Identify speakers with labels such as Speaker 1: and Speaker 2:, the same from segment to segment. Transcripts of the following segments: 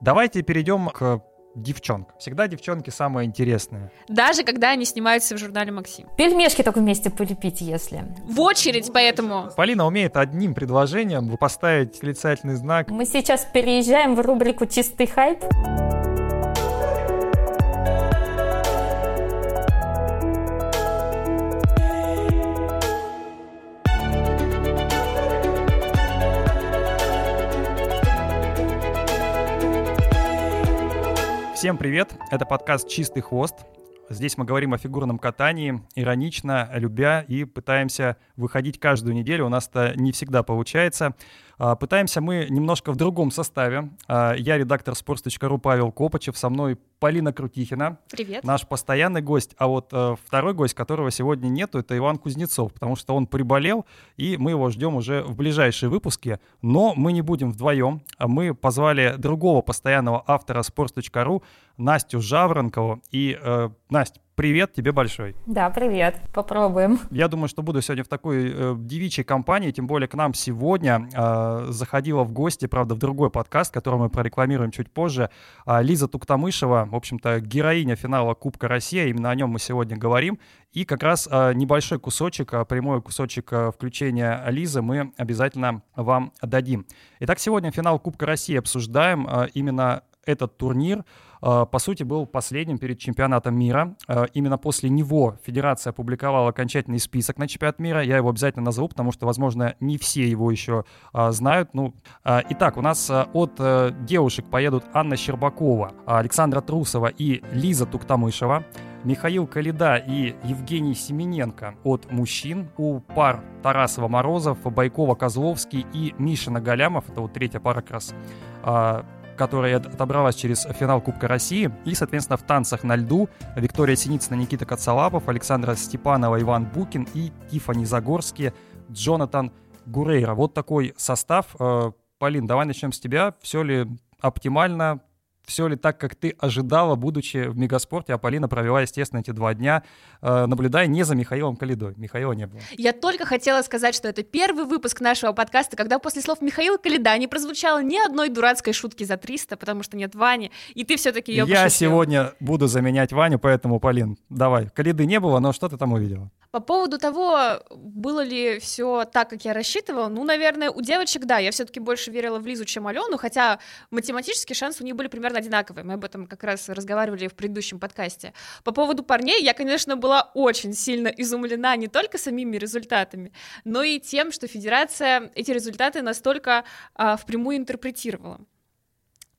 Speaker 1: Давайте перейдем к девчонка. Всегда девчонки самые интересные.
Speaker 2: Даже когда они снимаются в журнале «Максим».
Speaker 3: Пельмешки только вместе полепить, если.
Speaker 2: В очередь, поэтому.
Speaker 1: Полина умеет одним предложением поставить восклицательный знак.
Speaker 3: Мы сейчас переезжаем в рубрику «Чистый хайп».
Speaker 1: Всем привет! Это подкаст «Чистый хвост». Здесь мы говорим о фигурном катании, иронично, любя и пытаемся выходить каждую неделю. У нас это не всегда получается. А, пытаемся мы немножко в другом составе. А, я редактор sports.ru Павел Копачев, со мной Полина Крутихина.
Speaker 2: Привет.
Speaker 1: Наш постоянный гость. А вот э, второй гость, которого сегодня нету, это Иван Кузнецов, потому что он приболел, и мы его ждем уже в ближайшие выпуски. Но мы не будем вдвоем. Мы позвали другого постоянного автора sports.ru, Настю Жаворонкову. И, э, Настя, Привет тебе большой.
Speaker 3: Да, привет. Попробуем.
Speaker 1: Я думаю, что буду сегодня в такой э, девичьей компании, тем более к нам сегодня э, заходила в гости, правда, в другой подкаст, который мы прорекламируем чуть позже, э, Лиза Туктамышева, в общем-то, героиня финала Кубка России, именно о нем мы сегодня говорим. И как раз э, небольшой кусочек, э, прямой кусочек э, включения Лизы мы обязательно вам дадим. Итак, сегодня финал Кубка России обсуждаем э, именно этот турнир, по сути, был последним перед чемпионатом мира. Э, именно после него Федерация опубликовала окончательный список на чемпионат мира. Я его обязательно назову, потому что, возможно, не все его еще э, знают. Ну, итак, у нас от девушек поедут Анна Щербакова, Александра Трусова и Лиза Туктамышева. Михаил Калида и Евгений Семененко от мужчин. У пар Тарасова-Морозов, Байкова-Козловский и Мишина Галямов, это вот третья пара как раз, которая отобралась через финал Кубка России. И, соответственно, в танцах на льду Виктория Синицына, Никита Кацалапов, Александра Степанова, Иван Букин и Тифани Загорский, Джонатан Гурейра. Вот такой состав. Э, Полин, давай начнем с тебя. Все ли оптимально? Все ли так, как ты ожидала, будучи в Мегаспорте, а Полина провела, естественно, эти два дня, э, наблюдая не за Михаилом Калидой. Михаила не было.
Speaker 2: Я только хотела сказать, что это первый выпуск нашего подкаста, когда после слов Михаила Калида не прозвучало ни одной дурацкой шутки за 300, потому что нет Вани, и ты все-таки ее
Speaker 1: Я пошутил. сегодня буду заменять Ваню, поэтому, Полин, давай. Калиды не было, но что ты там увидела?
Speaker 2: По поводу того, было ли все так, как я рассчитывала, ну, наверное, у девочек, да, я все-таки больше верила в Лизу, чем Алену, хотя математически шансы у них были примерно одинаковые. Мы об этом как раз разговаривали в предыдущем подкасте. По поводу парней, я, конечно, была очень сильно изумлена не только самими результатами, но и тем, что Федерация эти результаты настолько а, впрямую интерпретировала.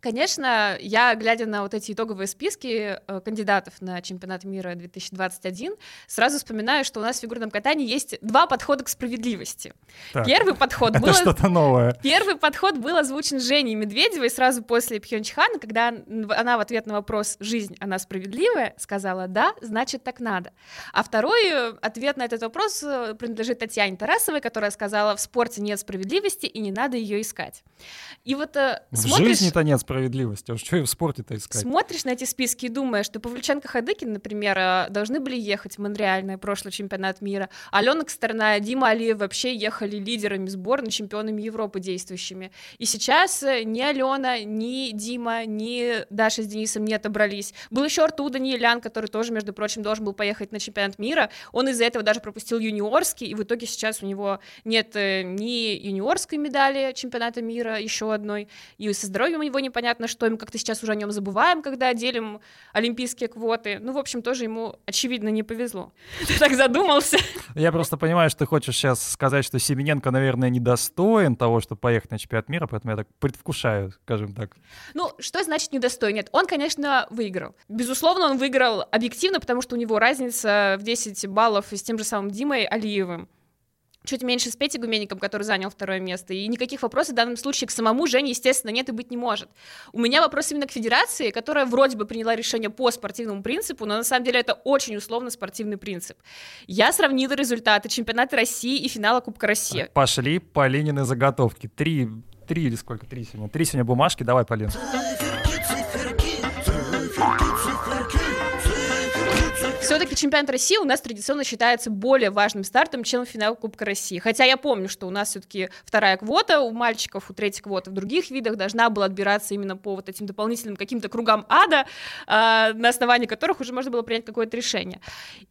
Speaker 2: Конечно, я, глядя на вот эти итоговые списки э, кандидатов на чемпионат мира 2021, сразу вспоминаю, что у нас в фигурном катании есть два подхода к справедливости.
Speaker 1: Так,
Speaker 2: первый подход
Speaker 1: это
Speaker 2: был...
Speaker 1: что-то новое.
Speaker 2: Первый подход был озвучен Женей Медведевой сразу после Пхенчхана, когда она в ответ на вопрос «Жизнь, она справедливая?» сказала «Да, значит, так надо». А второй э, ответ на этот вопрос э, принадлежит Татьяне Тарасовой, которая сказала «В спорте нет справедливости, и не надо ее искать». И вот
Speaker 1: в
Speaker 2: смотришь...
Speaker 1: жизни-то нет справедливости. А что и в спорте-то искать?
Speaker 2: Смотришь на эти списки и думаешь, что Павлюченко Хадыкин, например, э, должны были ехать в Монреаль на прошлый чемпионат мира. Алена Косторная, Дима Алиев вообще ехали лидерами сборной, чемпионами Европы действующими. И сейчас э, ни Алена, ни Дима, ни Даша с Денисом не отобрались. Был еще Артур Даниэлян, который тоже, между прочим, должен был поехать на чемпионат мира. Он из-за этого даже пропустил юниорский, и в итоге сейчас у него нет э, ни юниорской медали чемпионата мира, еще одной, и со здоровьем у него не непонятно что, мы как-то сейчас уже о нем забываем, когда делим олимпийские квоты. Ну, в общем, тоже ему, очевидно, не повезло. Ты так задумался.
Speaker 1: Я просто понимаю, что ты хочешь сейчас сказать, что Семененко, наверное, недостоин того, чтобы поехать на чемпионат мира, поэтому я так предвкушаю, скажем так.
Speaker 2: Ну, что значит недостоин? Нет, он, конечно, выиграл. Безусловно, он выиграл объективно, потому что у него разница в 10 баллов с тем же самым Димой Алиевым чуть меньше с Петей Гуменником, который занял второе место. И никаких вопросов в данном случае к самому Жене, естественно, нет и быть не может. У меня вопрос именно к федерации, которая вроде бы приняла решение по спортивному принципу, но на самом деле это очень условно спортивный принцип. Я сравнила результаты чемпионата России и финала Кубка России.
Speaker 1: Пошли по Ленины заготовки. Три, три или сколько? Три сегодня. Три сегодня бумажки. Давай, Полин.
Speaker 2: Все-таки чемпионат России у нас традиционно считается более важным стартом, чем финал Кубка России. Хотя я помню, что у нас все-таки вторая квота у мальчиков, у третьей квоты в других видах должна была отбираться именно по вот этим дополнительным каким-то кругам ада, э, на основании которых уже можно было принять какое-то решение.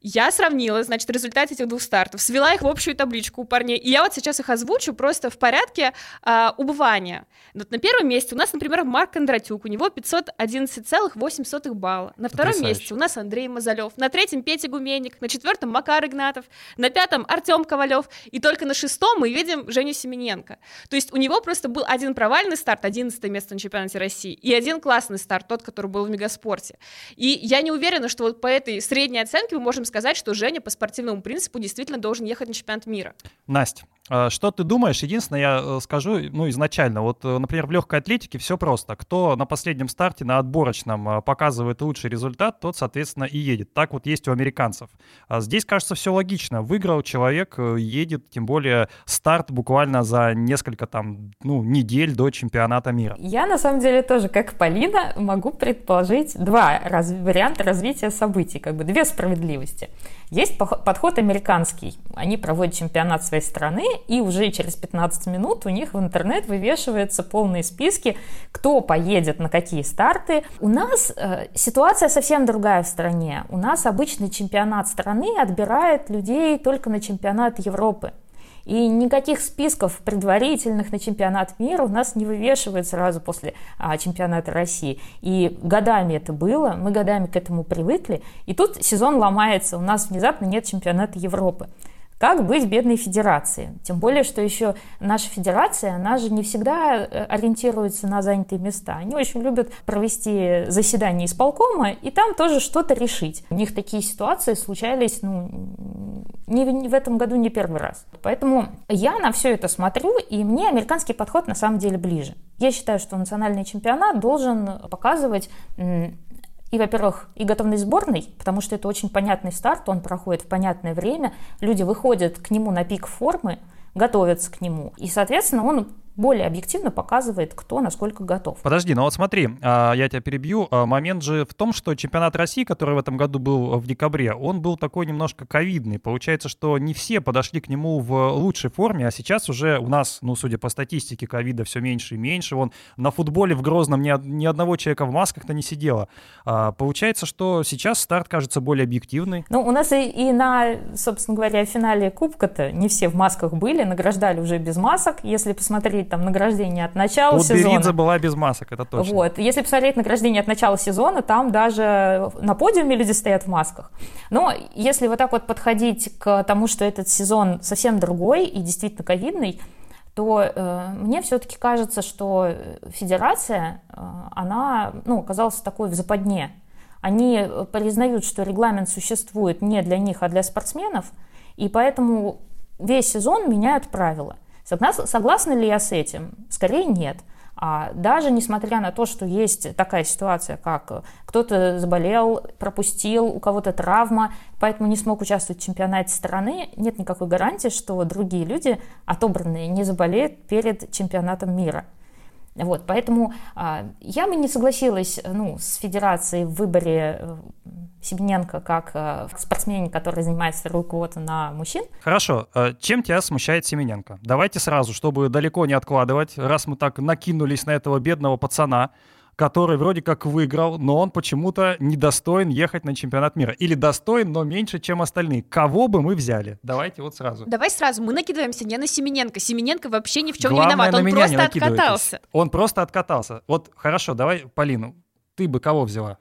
Speaker 2: Я сравнила, значит, результаты этих двух стартов, свела их в общую табличку у парней, и я вот сейчас их озвучу просто в порядке э, убывания. Вот на первом месте у нас, например, Марк Кондратюк, у него 511,8 балла. На втором
Speaker 1: Потрясающе.
Speaker 2: месте у нас Андрей Мазалев, на третьем Петя Гуменник, на четвертом Макар Игнатов, на пятом Артем Ковалев, и только на шестом мы видим Женю Семененко. То есть у него просто был один провальный старт, 11 место на чемпионате России, и один классный старт, тот, который был в Мегаспорте. И я не уверена, что вот по этой средней оценке мы можем сказать, что Женя по спортивному принципу действительно должен ехать на чемпионат мира.
Speaker 1: Настя, а, что ты думаешь? Единственное, я э, скажу, ну, изначально, вот, э, например, в легкой атлетике все просто. Кто на последнем старте, на отборочном а, показывает лучший результат, тот, соответственно, и едет. Так вот есть у американцев. А здесь, кажется, все логично. Выиграл человек, э, едет, тем более старт буквально за несколько там, ну, недель до чемпионата мира.
Speaker 3: Я, на самом деле, тоже, как Полина, могу предположить два раз- варианта развития событий, как бы две справедливости. Есть подход американский. Они проводят чемпионат своей страны, и уже через 15 минут у них в интернет вывешиваются полные списки, кто поедет на какие старты. У нас э, ситуация совсем другая в стране. У нас обычный чемпионат страны отбирает людей только на чемпионат Европы. И никаких списков предварительных на чемпионат мира у нас не вывешивают сразу после а, чемпионата России. И годами это было, мы годами к этому привыкли. И тут сезон ломается, у нас внезапно нет чемпионата Европы. Как быть бедной федерации? Тем более, что еще наша федерация, она же не всегда э, ориентируется на занятые места. Они очень любят провести заседание исполкома и там тоже что-то решить. У них такие ситуации случались ну, не, не в этом году не первый раз. Поэтому я на все это смотрю, и мне американский подход на самом деле ближе. Я считаю, что национальный чемпионат должен показывать и, во-первых, и готовность сборной, потому что это очень понятный старт, он проходит в понятное время, люди выходят к нему на пик формы, готовятся к нему, и, соответственно, он более объективно показывает, кто насколько готов.
Speaker 1: Подожди, ну вот смотри, а, я тебя перебью. А, Момент же в том, что чемпионат России, который в этом году был в декабре, он был такой немножко ковидный. Получается, что не все подошли к нему в лучшей форме, а сейчас уже у нас, ну, судя по статистике, ковида все меньше и меньше. Вон на футболе в Грозном ни одного человека в масках-то не сидело. А, Получается, что сейчас старт кажется более объективный.
Speaker 3: Ну, у нас и, и на, собственно говоря, финале Кубка-то не все в масках были, награждали уже без масок. Если посмотреть там награждение от начала
Speaker 1: Вот
Speaker 3: сезона...
Speaker 1: Беридзе была без масок, это точно.
Speaker 3: Вот. Если посмотреть награждение от начала сезона, там даже на подиуме люди стоят в масках. Но если вот так вот подходить к тому, что этот сезон совсем другой и действительно ковидный, то э, мне все-таки кажется, что федерация, э, она ну, оказалась такой в западне. Они признают, что регламент существует не для них, а для спортсменов, и поэтому весь сезон меняют правила. Согла- Согласна ли я с этим? Скорее нет. А даже несмотря на то, что есть такая ситуация, как э, кто-то заболел, пропустил, у кого-то травма, поэтому не смог участвовать в чемпионате страны, нет никакой гарантии, что другие люди, отобранные, не заболеют перед чемпионатом мира. Вот, поэтому а, я бы не согласилась ну, с федерацией в выборе э, Семененко как э, спортсмене, который занимает вторую квоту на мужчин.
Speaker 1: Хорошо, э, чем тебя смущает Семененко? Давайте сразу, чтобы далеко не откладывать, раз мы так накинулись на этого бедного пацана, который вроде как выиграл, но он почему-то недостоин ехать на чемпионат мира. Или достоин, но меньше, чем остальные. Кого бы мы взяли? Давайте вот сразу.
Speaker 2: Давай сразу, мы накидываемся не на Семененко. Семененко вообще ни в чем
Speaker 1: Главное,
Speaker 2: не виноват,
Speaker 1: на
Speaker 2: он
Speaker 1: меня
Speaker 2: просто
Speaker 1: не
Speaker 2: откатался.
Speaker 1: Он просто откатался. Вот хорошо, давай, Полину, ты бы кого взяла?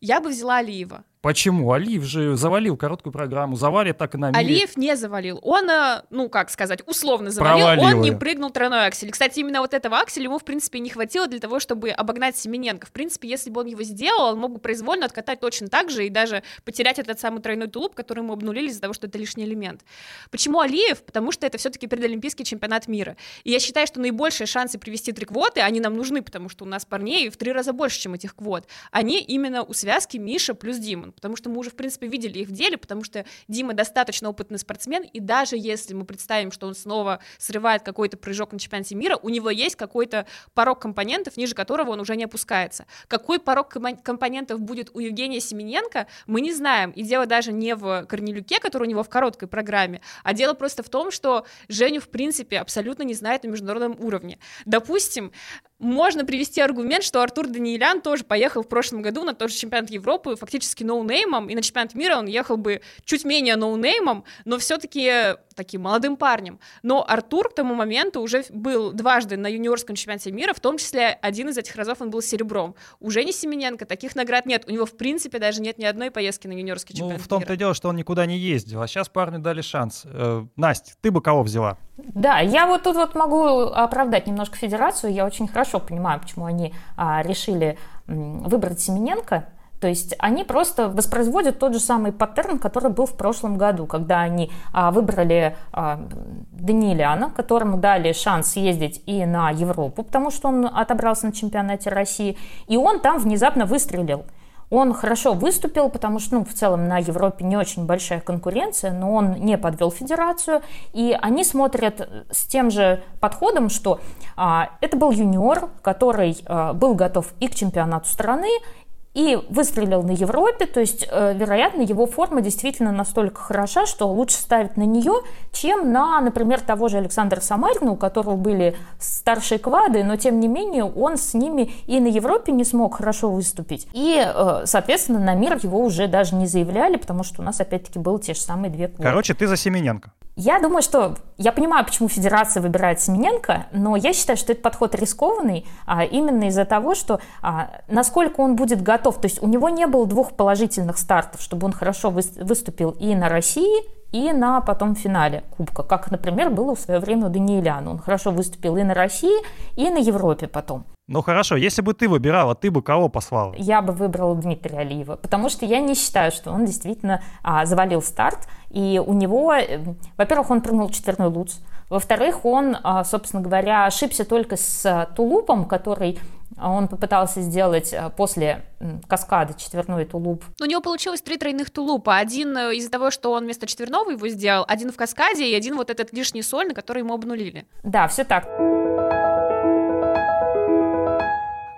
Speaker 2: Я бы взяла Алиева.
Speaker 1: Почему? Алиев же завалил короткую программу, завалит так и на мире.
Speaker 2: Алиев не завалил. Он, э, ну, как сказать, условно завалил.
Speaker 1: Провалил
Speaker 2: он не
Speaker 1: её.
Speaker 2: прыгнул тройной аксель. Кстати, именно вот этого акселя ему, в принципе, не хватило для того, чтобы обогнать Семененко. В принципе, если бы он его сделал, он мог бы произвольно откатать точно так же и даже потерять этот самый тройной тулуп, который ему обнулили из-за того, что это лишний элемент. Почему Алиев? Потому что это все-таки предолимпийский чемпионат мира. И я считаю, что наибольшие шансы привести три квоты, они нам нужны, потому что у нас парней в три раза больше, чем этих квот. Они именно у связки Миша плюс Димон. Потому что мы уже, в принципе, видели их в деле, потому что Дима достаточно опытный спортсмен, и даже если мы представим, что он снова срывает какой-то прыжок на чемпионате мира, у него есть какой-то порог компонентов, ниже которого он уже не опускается. Какой порог компонентов будет у Евгения Семененко, мы не знаем, и дело даже не в Корнелюке, который у него в короткой программе, а дело просто в том, что Женю, в принципе, абсолютно не знает на международном уровне. Допустим, можно привести аргумент, что Артур Даниэлян тоже поехал в прошлом году на тот же чемпионат Европы фактически ноунеймом, и на чемпионат мира он ехал бы чуть менее ноунеймом, но все-таки таким молодым парнем. Но Артур к тому моменту уже был дважды на юниорском чемпионате мира, в том числе один из этих разов он был серебром. Уже не Семененко, таких наград нет. У него, в принципе, даже нет ни одной поездки на юниорский ну, чемпионат
Speaker 1: Ну, в том-то
Speaker 2: и
Speaker 1: дело, что он никуда не ездил, а сейчас парню дали шанс. Э, Настя, ты бы кого взяла?
Speaker 3: Да, я вот тут вот могу оправдать немножко федерацию. Я очень хорошо понимаю, почему они а, решили выбрать Семененко. То есть они просто воспроизводят тот же самый паттерн, который был в прошлом году, когда они а, выбрали а, Даниэляна, которому дали шанс ездить и на Европу, потому что он отобрался на чемпионате России, и он там внезапно выстрелил. Он хорошо выступил, потому что ну, в целом на Европе не очень большая конкуренция, но он не подвел федерацию. И они смотрят с тем же подходом, что а, это был юниор, который а, был готов и к чемпионату страны, и выстрелил на Европе, то есть, э, вероятно, его форма действительно настолько хороша, что лучше ставить на нее, чем на, например, того же Александра Самарина, у которого были старшие квады, но тем не менее он с ними и на Европе не смог хорошо выступить. И, э, соответственно, на мир его уже даже не заявляли, потому что у нас опять-таки было те же самые две квоты.
Speaker 1: Короче, ты за Семененко.
Speaker 3: Я думаю, что я понимаю, почему Федерация выбирает Семененко, но я считаю, что этот подход рискованный а, именно из-за того, что а, насколько он будет готов. То есть у него не было двух положительных стартов, чтобы он хорошо выступил и на России, и на потом финале Кубка, как, например, было в свое время у Даниэляна. Он хорошо выступил и на России, и на Европе потом.
Speaker 1: Ну хорошо, если бы ты выбирала, ты бы кого послала?
Speaker 3: Я бы выбрала Дмитрия Алиева, потому что я не считаю, что он действительно а, завалил старт, и у него, э, во-первых, он прыгнул четверной луц, во-вторых, он, а, собственно говоря, ошибся только с тулупом, который он попытался сделать а, после каскада четверной тулуп.
Speaker 2: У него получилось три тройных тулупа. Один э, из-за того, что он вместо четверного его сделал, один в каскаде и один вот этот лишний сольный, который ему обнулили.
Speaker 3: Да, все так.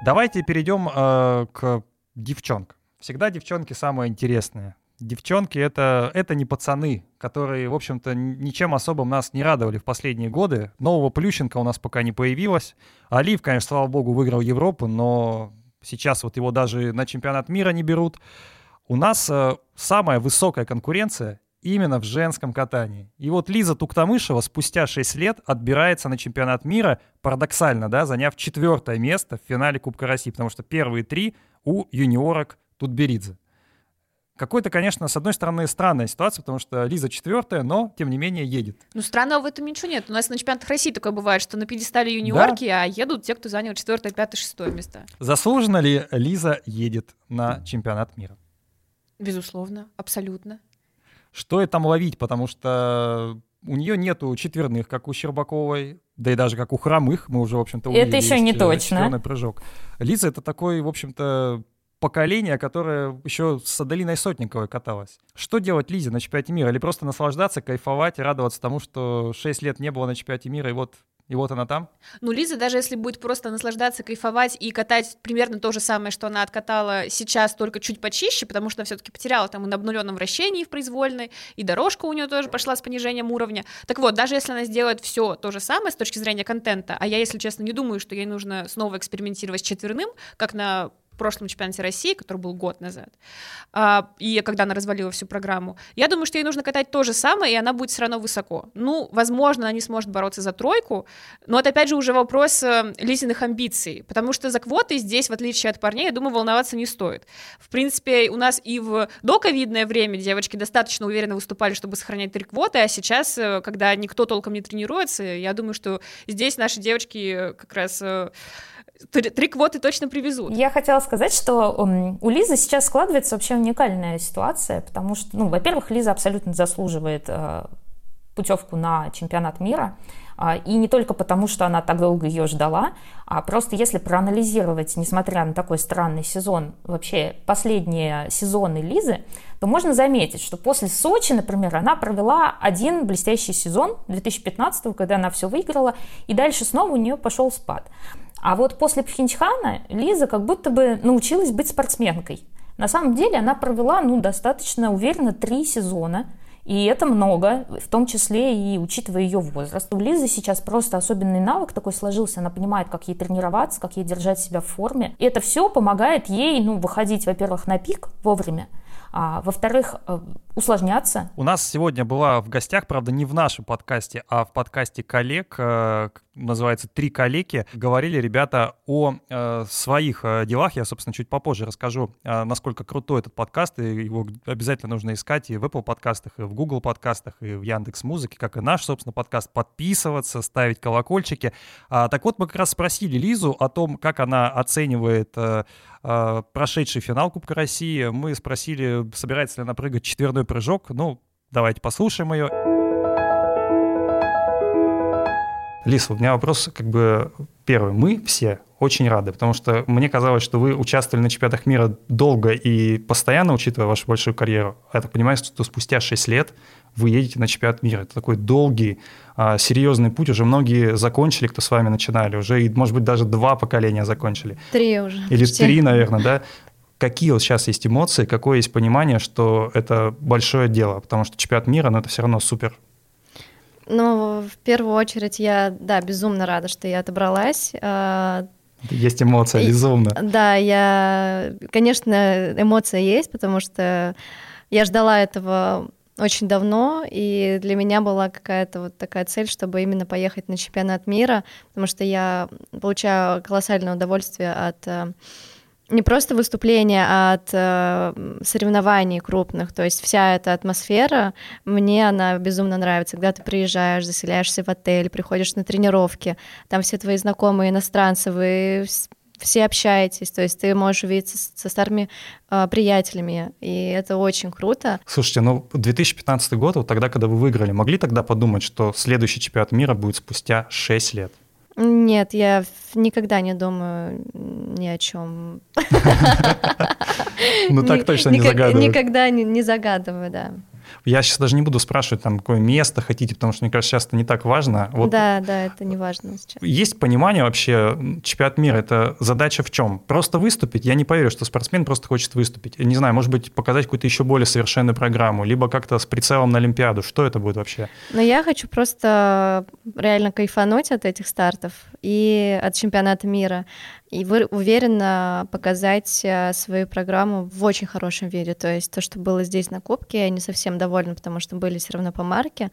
Speaker 1: Давайте перейдем э, к девчонкам. Всегда девчонки самые интересные девчонки это, это не пацаны, которые, в общем-то, ничем особым нас не радовали в последние годы. Нового Плющенко у нас пока не появилось. Алиев, конечно, слава богу, выиграл Европу, но сейчас вот его даже на чемпионат мира не берут. У нас э, самая высокая конкуренция именно в женском катании. И вот Лиза Туктамышева спустя 6 лет отбирается на чемпионат мира, парадоксально, да, заняв четвертое место в финале Кубка России, потому что первые три у юниорок Тутберидзе. Какой-то, конечно, с одной стороны, странная ситуация, потому что Лиза четвертая, но, тем не менее, едет.
Speaker 2: Ну, странного в этом ничего нет. У нас на чемпионатах России такое бывает, что на пьедестале юниорки, да. а едут те, кто занял четвертое, пятое, шестое место.
Speaker 1: Заслуженно ли Лиза едет на чемпионат мира?
Speaker 2: Безусловно, абсолютно.
Speaker 1: Что это там ловить? Потому что у нее нету четверных, как у Щербаковой, да и даже как у Хромых, мы уже, в общем-то,
Speaker 3: увидели. Это еще не точно.
Speaker 1: прыжок. Лиза — это такой, в общем-то, поколение, которое еще с Аделиной Сотниковой каталось. Что делать Лизе на чемпионате мира? Или просто наслаждаться, кайфовать и радоваться тому, что 6 лет не было на чемпионате мира, и вот и вот она там.
Speaker 2: Ну, Лиза, даже если будет просто наслаждаться, кайфовать и катать примерно то же самое, что она откатала сейчас, только чуть почище, потому что она все-таки потеряла там и на обнуленном вращении в произвольной, и дорожка у нее тоже пошла с понижением уровня. Так вот, даже если она сделает все то же самое с точки зрения контента, а я, если честно, не думаю, что ей нужно снова экспериментировать с четверным, как на прошлом чемпионате России, который был год назад, а, и когда она развалила всю программу, я думаю, что ей нужно катать то же самое, и она будет все равно высоко. Ну, возможно, она не сможет бороться за тройку, но это, опять же, уже вопрос э, Лизиных амбиций, потому что за квоты здесь, в отличие от парней, я думаю, волноваться не стоит. В принципе, у нас и в доковидное время девочки достаточно уверенно выступали, чтобы сохранять три квоты, а сейчас, э, когда никто толком не тренируется, я думаю, что здесь наши девочки как раз три квоты точно привезут.
Speaker 3: Я хотела сказать, что у Лизы сейчас складывается вообще уникальная ситуация, потому что, ну, во-первых, Лиза абсолютно заслуживает э, путевку на чемпионат мира. А, и не только потому, что она так долго ее ждала, а просто если проанализировать, несмотря на такой странный сезон, вообще последние сезоны Лизы, то можно заметить, что после Сочи, например, она провела один блестящий сезон 2015, когда она все выиграла, и дальше снова у нее пошел спад. А вот после Пхенчхана Лиза как будто бы научилась быть спортсменкой. На самом деле она провела ну, достаточно уверенно три сезона, и это много, в том числе и учитывая ее возраст. У Лизы сейчас просто особенный навык такой сложился. Она понимает, как ей тренироваться, как ей держать себя в форме. И это все помогает ей ну, выходить, во-первых, на пик вовремя, а, во-вторых, э, усложняться.
Speaker 1: У нас сегодня была в гостях, правда, не в нашем подкасте, а в подкасте коллег, э, называется «Три коллеги». Говорили ребята о э, своих делах. Я, собственно, чуть попозже расскажу, насколько крутой этот подкаст. И его обязательно нужно искать и в Apple подкастах, и в Google подкастах, и в Яндекс Музыке, как и наш, собственно, подкаст. Подписываться, ставить колокольчики. А, так вот, мы как раз спросили Лизу о том, как она оценивает прошедший финал Кубка России. Мы спросили, собирается ли она прыгать четверной прыжок. Ну, давайте послушаем ее. Лиса, у меня вопрос как бы первый. Мы все очень рады, потому что мне казалось, что вы участвовали на чемпионатах мира долго и постоянно, учитывая вашу большую карьеру. Я так понимаю, что спустя 6 лет вы едете на чемпионат мира. Это такой долгий, а, серьезный путь. Уже многие закончили, кто с вами начинали. Уже, может быть, даже два поколения закончили.
Speaker 2: Три уже.
Speaker 1: Или почти. три, наверное, да? Какие вот сейчас есть эмоции, какое есть понимание, что это большое дело? Потому что чемпионат мира, но ну, это все равно супер
Speaker 4: ну, в первую очередь, я, да, безумно рада, что я отобралась. А,
Speaker 1: есть эмоция, безумно.
Speaker 4: Да, я, конечно, эмоция есть, потому что я ждала этого очень давно, и для меня была какая-то вот такая цель, чтобы именно поехать на чемпионат мира, потому что я получаю колоссальное удовольствие от э, не просто выступления, а от э, соревнований крупных. То есть вся эта атмосфера, мне она безумно нравится. Когда ты приезжаешь, заселяешься в отель, приходишь на тренировки, там все твои знакомые иностранцы, вы все общаетесь, то есть ты можешь увидеться со старыми э, приятелями, и это очень круто.
Speaker 1: Слушайте, ну 2015 год, вот тогда, когда вы выиграли, могли тогда подумать, что следующий чемпионат мира будет спустя 6 лет?
Speaker 4: Нет, я никогда не думаю ни о чем.
Speaker 1: Ну так точно не загадываю.
Speaker 4: Никогда не загадываю, да.
Speaker 1: Я сейчас даже не буду спрашивать, там, какое место хотите, потому что, мне кажется, сейчас это не так важно.
Speaker 4: Вот да, да, это не важно сейчас.
Speaker 1: Есть понимание вообще, чемпионат мира, это задача в чем? Просто выступить? Я не поверю, что спортсмен просто хочет выступить. Не знаю, может быть, показать какую-то еще более совершенную программу, либо как-то с прицелом на Олимпиаду. Что это будет вообще?
Speaker 4: Ну, я хочу просто реально кайфануть от этих стартов и от чемпионата мира и вы уверенно показать э, свою программу в очень хорошем виде. То есть то, что было здесь на Кубке, я не совсем довольна, потому что были все равно по марке.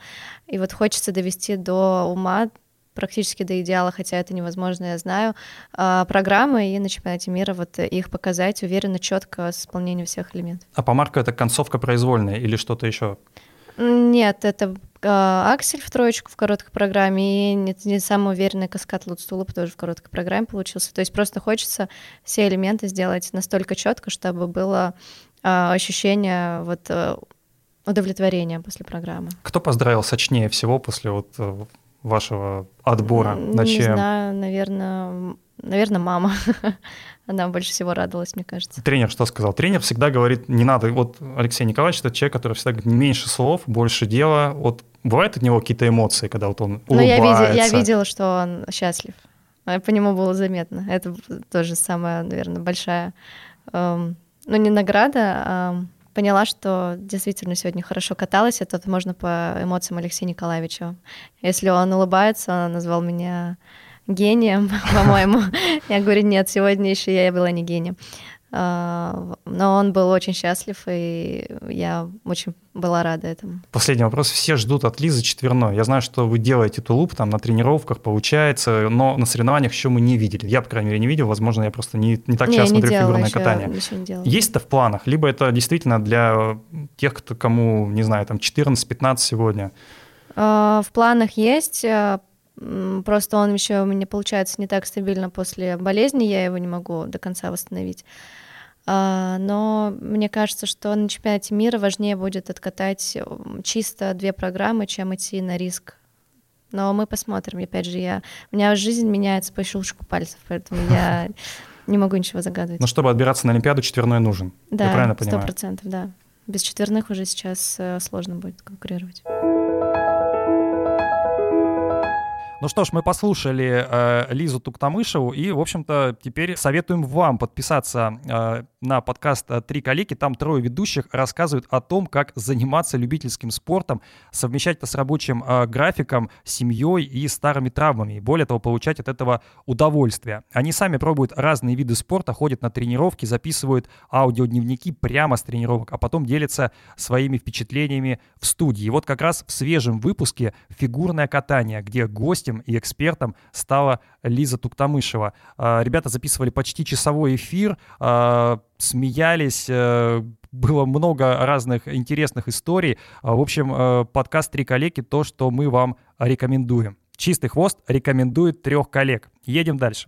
Speaker 4: И вот хочется довести до ума практически до идеала, хотя это невозможно, я знаю, а, программы и на чемпионате мира вот их показать уверенно, четко с исполнением всех элементов.
Speaker 1: А по марку это концовка произвольная или что-то еще?
Speaker 4: Нет, это аксель в троечку в короткой программе и не, не самый уверенный каскад лутстулоп тоже в короткой программе получился. То есть просто хочется все элементы сделать настолько четко, чтобы было а, ощущение вот а, удовлетворения после программы.
Speaker 1: Кто поздравил сочнее всего после вот э, вашего отбора
Speaker 4: на Не знаю, наверное, наверное, мама. Она больше всего радовалась, мне кажется.
Speaker 1: Тренер что сказал? Тренер всегда говорит, не надо. Вот Алексей Николаевич это человек, который всегда говорит, меньше слов, больше дела. Вот бывают от него какие-то эмоции, когда вот он улыбается? Ну,
Speaker 4: я, видел, я видела, что он счастлив. По нему было заметно. Это тоже самая, наверное, большая, эм, ну, не награда, а поняла, что действительно сегодня хорошо каталась. Это можно по эмоциям Алексея Николаевича. Если он улыбается, он назвал меня гением, по-моему. Я говорю, нет, сегодня еще я была не гением. А, но он был очень счастлив, и я очень была рада этому.
Speaker 1: Последний вопрос. Все ждут от Лизы четверной. Я знаю, что вы делаете тулуп там на тренировках, получается, но на соревнованиях еще мы не видели. Я, по крайней мере, не видел. Возможно, я просто не, не так не, часто смотрю делала, фигурное еще, катание.
Speaker 4: Не
Speaker 1: Есть это в планах? Либо это действительно для тех, кто, кому, не знаю, там 14-15 сегодня?
Speaker 4: А, в планах есть. Просто он еще у меня получается не так стабильно после болезни, я его не могу до конца восстановить. А, но мне кажется, что на чемпионате мира важнее будет откатать чисто две программы, чем идти на риск. Но мы посмотрим. Опять же, я... у меня жизнь меняется по щелчку пальцев, поэтому я не могу ничего загадывать.
Speaker 1: Но чтобы отбираться на Олимпиаду, четверной нужен.
Speaker 4: Да, сто процентов, да. Без четверных уже сейчас э, сложно будет конкурировать.
Speaker 1: Ну что ж, мы послушали э, Лизу Туктамышеву и, в общем-то, теперь советуем вам подписаться э, на подкаст э, «Три коллеги». Там трое ведущих рассказывают о том, как заниматься любительским спортом, совмещать это с рабочим э, графиком, семьей и старыми травмами. Более того, получать от этого удовольствие. Они сами пробуют разные виды спорта, ходят на тренировки, записывают аудиодневники прямо с тренировок, а потом делятся своими впечатлениями в студии. И вот как раз в свежем выпуске «Фигурное катание», где гость гостем и экспертом стала Лиза Туктамышева. А, ребята записывали почти часовой эфир, а, смеялись, э, было много разных интересных историй. А, в общем, э, подкаст «Три коллеги» — то, что мы вам рекомендуем. «Чистый хвост» рекомендует трех коллег. Едем дальше.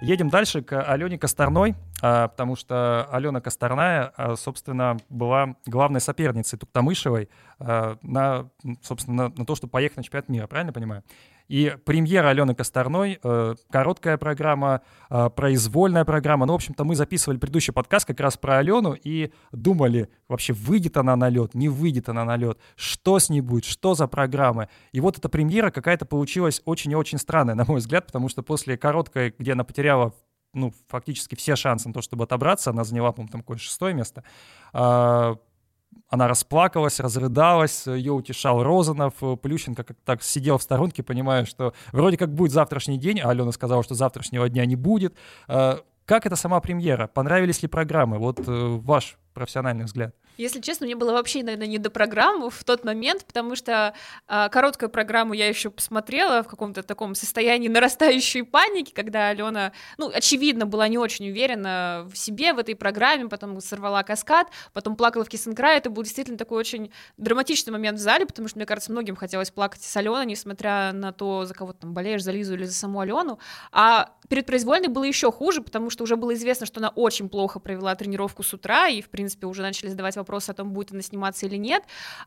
Speaker 1: Едем дальше к Алене Косторной, потому что Алена Косторная, а, собственно, была главной соперницей Туктамышевой а, на, собственно, на то, чтобы поехать на чемпионат мира, правильно понимаю? И премьера Алены Косторной, э, короткая программа, произвольная программа. Ну, в общем-то, мы записывали предыдущий подкаст как раз про Алену и думали, вообще выйдет она на лед, не выйдет она на лед, что с ней будет, что за программы. И вот эта премьера какая-то получилась очень и очень странная, на мой взгляд, потому что после короткой, где она потеряла ну, фактически все шансы на то, чтобы отобраться, она заняла, по-моему, там какое-то шестое место, она расплакалась, разрыдалась, ее утешал Розанов, Плющенко как так сидел в сторонке, понимая, что вроде как будет завтрашний день, а Алена сказала, что завтрашнего дня не будет. А, как это сама премьера? Понравились ли программы? Вот э, ваш профессиональный взгляд.
Speaker 2: Если честно, мне было вообще, наверное, не до программы в тот момент, потому что э, короткую программу я еще посмотрела в каком-то таком состоянии нарастающей паники, когда Алена, ну, очевидно, была не очень уверена в себе, в этой программе, потом сорвала каскад, потом плакала в Кисенкрае. Это был действительно такой очень драматичный момент в зале, потому что, мне кажется, многим хотелось плакать с Аленой, несмотря на то, за кого ты там болеешь, за Лизу или за саму Алену. А перед произвольной было еще хуже, потому что уже было известно, что она очень плохо провела тренировку с утра, и, в принципе, уже начали задавать вопрос о том, будет она сниматься или нет.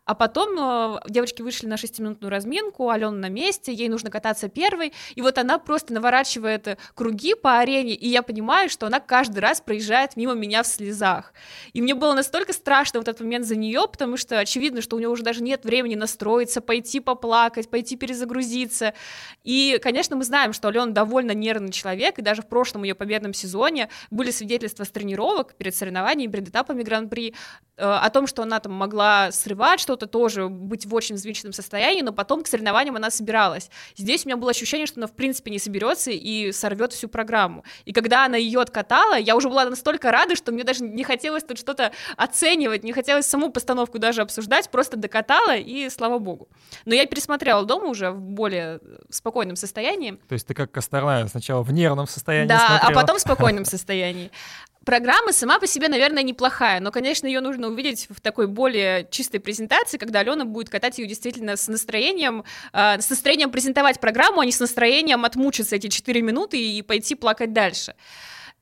Speaker 2: А потом э, девочки вышли на шестиминутную разминку, Алена на месте, ей нужно кататься первой, и вот она просто наворачивает круги по арене, и я понимаю, что она каждый раз проезжает мимо меня в слезах. И мне было настолько страшно в этот момент за нее, потому что очевидно, что у нее уже даже нет времени настроиться, пойти поплакать, пойти перезагрузиться. И, конечно, мы знаем, что Алена довольно нервный человек, и даже в прошлом ее победном сезоне были свидетельства с тренировок перед соревнованиями, перед этапами Гран-при, э, о том, что она там могла срывать что-то тоже, быть в очень взвинченном состоянии, но потом к соревнованиям она собиралась. Здесь у меня было ощущение, что она в принципе не соберется и сорвет всю программу. И когда она ее откатала, я уже была настолько рада, что мне даже не хотелось тут что-то оценивать, не хотелось саму постановку даже обсуждать, просто докатала и слава богу. Но я пересмотрела дома уже в более спокойном состоянии.
Speaker 1: То есть ты как Косторная сначала в нервном состоянии
Speaker 2: Да,
Speaker 1: смотрела.
Speaker 2: а потом в спокойном состоянии. Программа сама по себе, наверное, неплохая, но, конечно, ее нужно увидеть в такой более чистой презентации, когда Алена будет катать ее действительно с настроением, э, с настроением презентовать программу, а не с настроением отмучиться эти 4 минуты и пойти плакать дальше.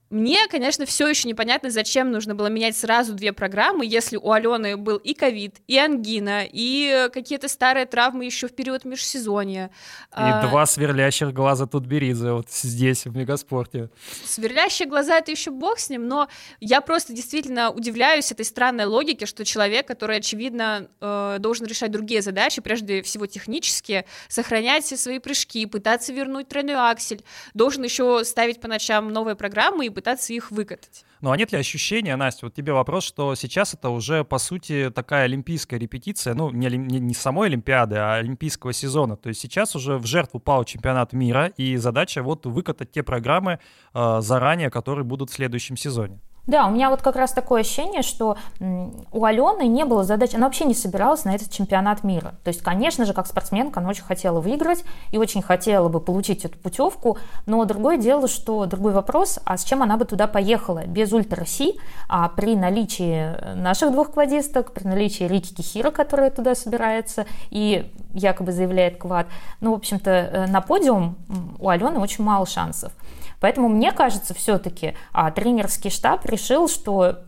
Speaker 2: Мне, конечно, все еще непонятно, зачем нужно было менять сразу две программы, если у Алены был и ковид, и ангина, и какие-то старые травмы еще в период межсезонья.
Speaker 1: И а... два сверлящих глаза Тутберидзе вот здесь, в Мегаспорте.
Speaker 2: Сверлящие глаза — это еще бог с ним, но я просто действительно удивляюсь этой странной логике, что человек, который, очевидно, э, должен решать другие задачи, прежде всего технические, сохранять все свои прыжки, пытаться вернуть тройной аксель, должен еще ставить по ночам новые программы и пытаться их выкатать.
Speaker 1: Ну а нет ли ощущения, Настя, вот тебе вопрос, что сейчас это уже, по сути, такая олимпийская репетиция, ну, не, не, не самой Олимпиады, а олимпийского сезона. То есть сейчас уже в жертву пал чемпионат мира, и задача вот выкатать те программы э, заранее, которые будут в следующем сезоне.
Speaker 3: Да, у меня вот как раз такое ощущение, что у Алены не было задачи, она вообще не собиралась на этот чемпионат мира. То есть, конечно же, как спортсменка, она очень хотела выиграть и очень хотела бы получить эту путевку, но другое дело, что другой вопрос, а с чем она бы туда поехала? Без Ультра Си, а при наличии наших двух квадисток, при наличии Рики Кихира, которая туда собирается и якобы заявляет квад, ну, в общем-то, э, на подиум у Алены очень мало шансов. Поэтому мне кажется, все-таки а, тренерский штаб решил, что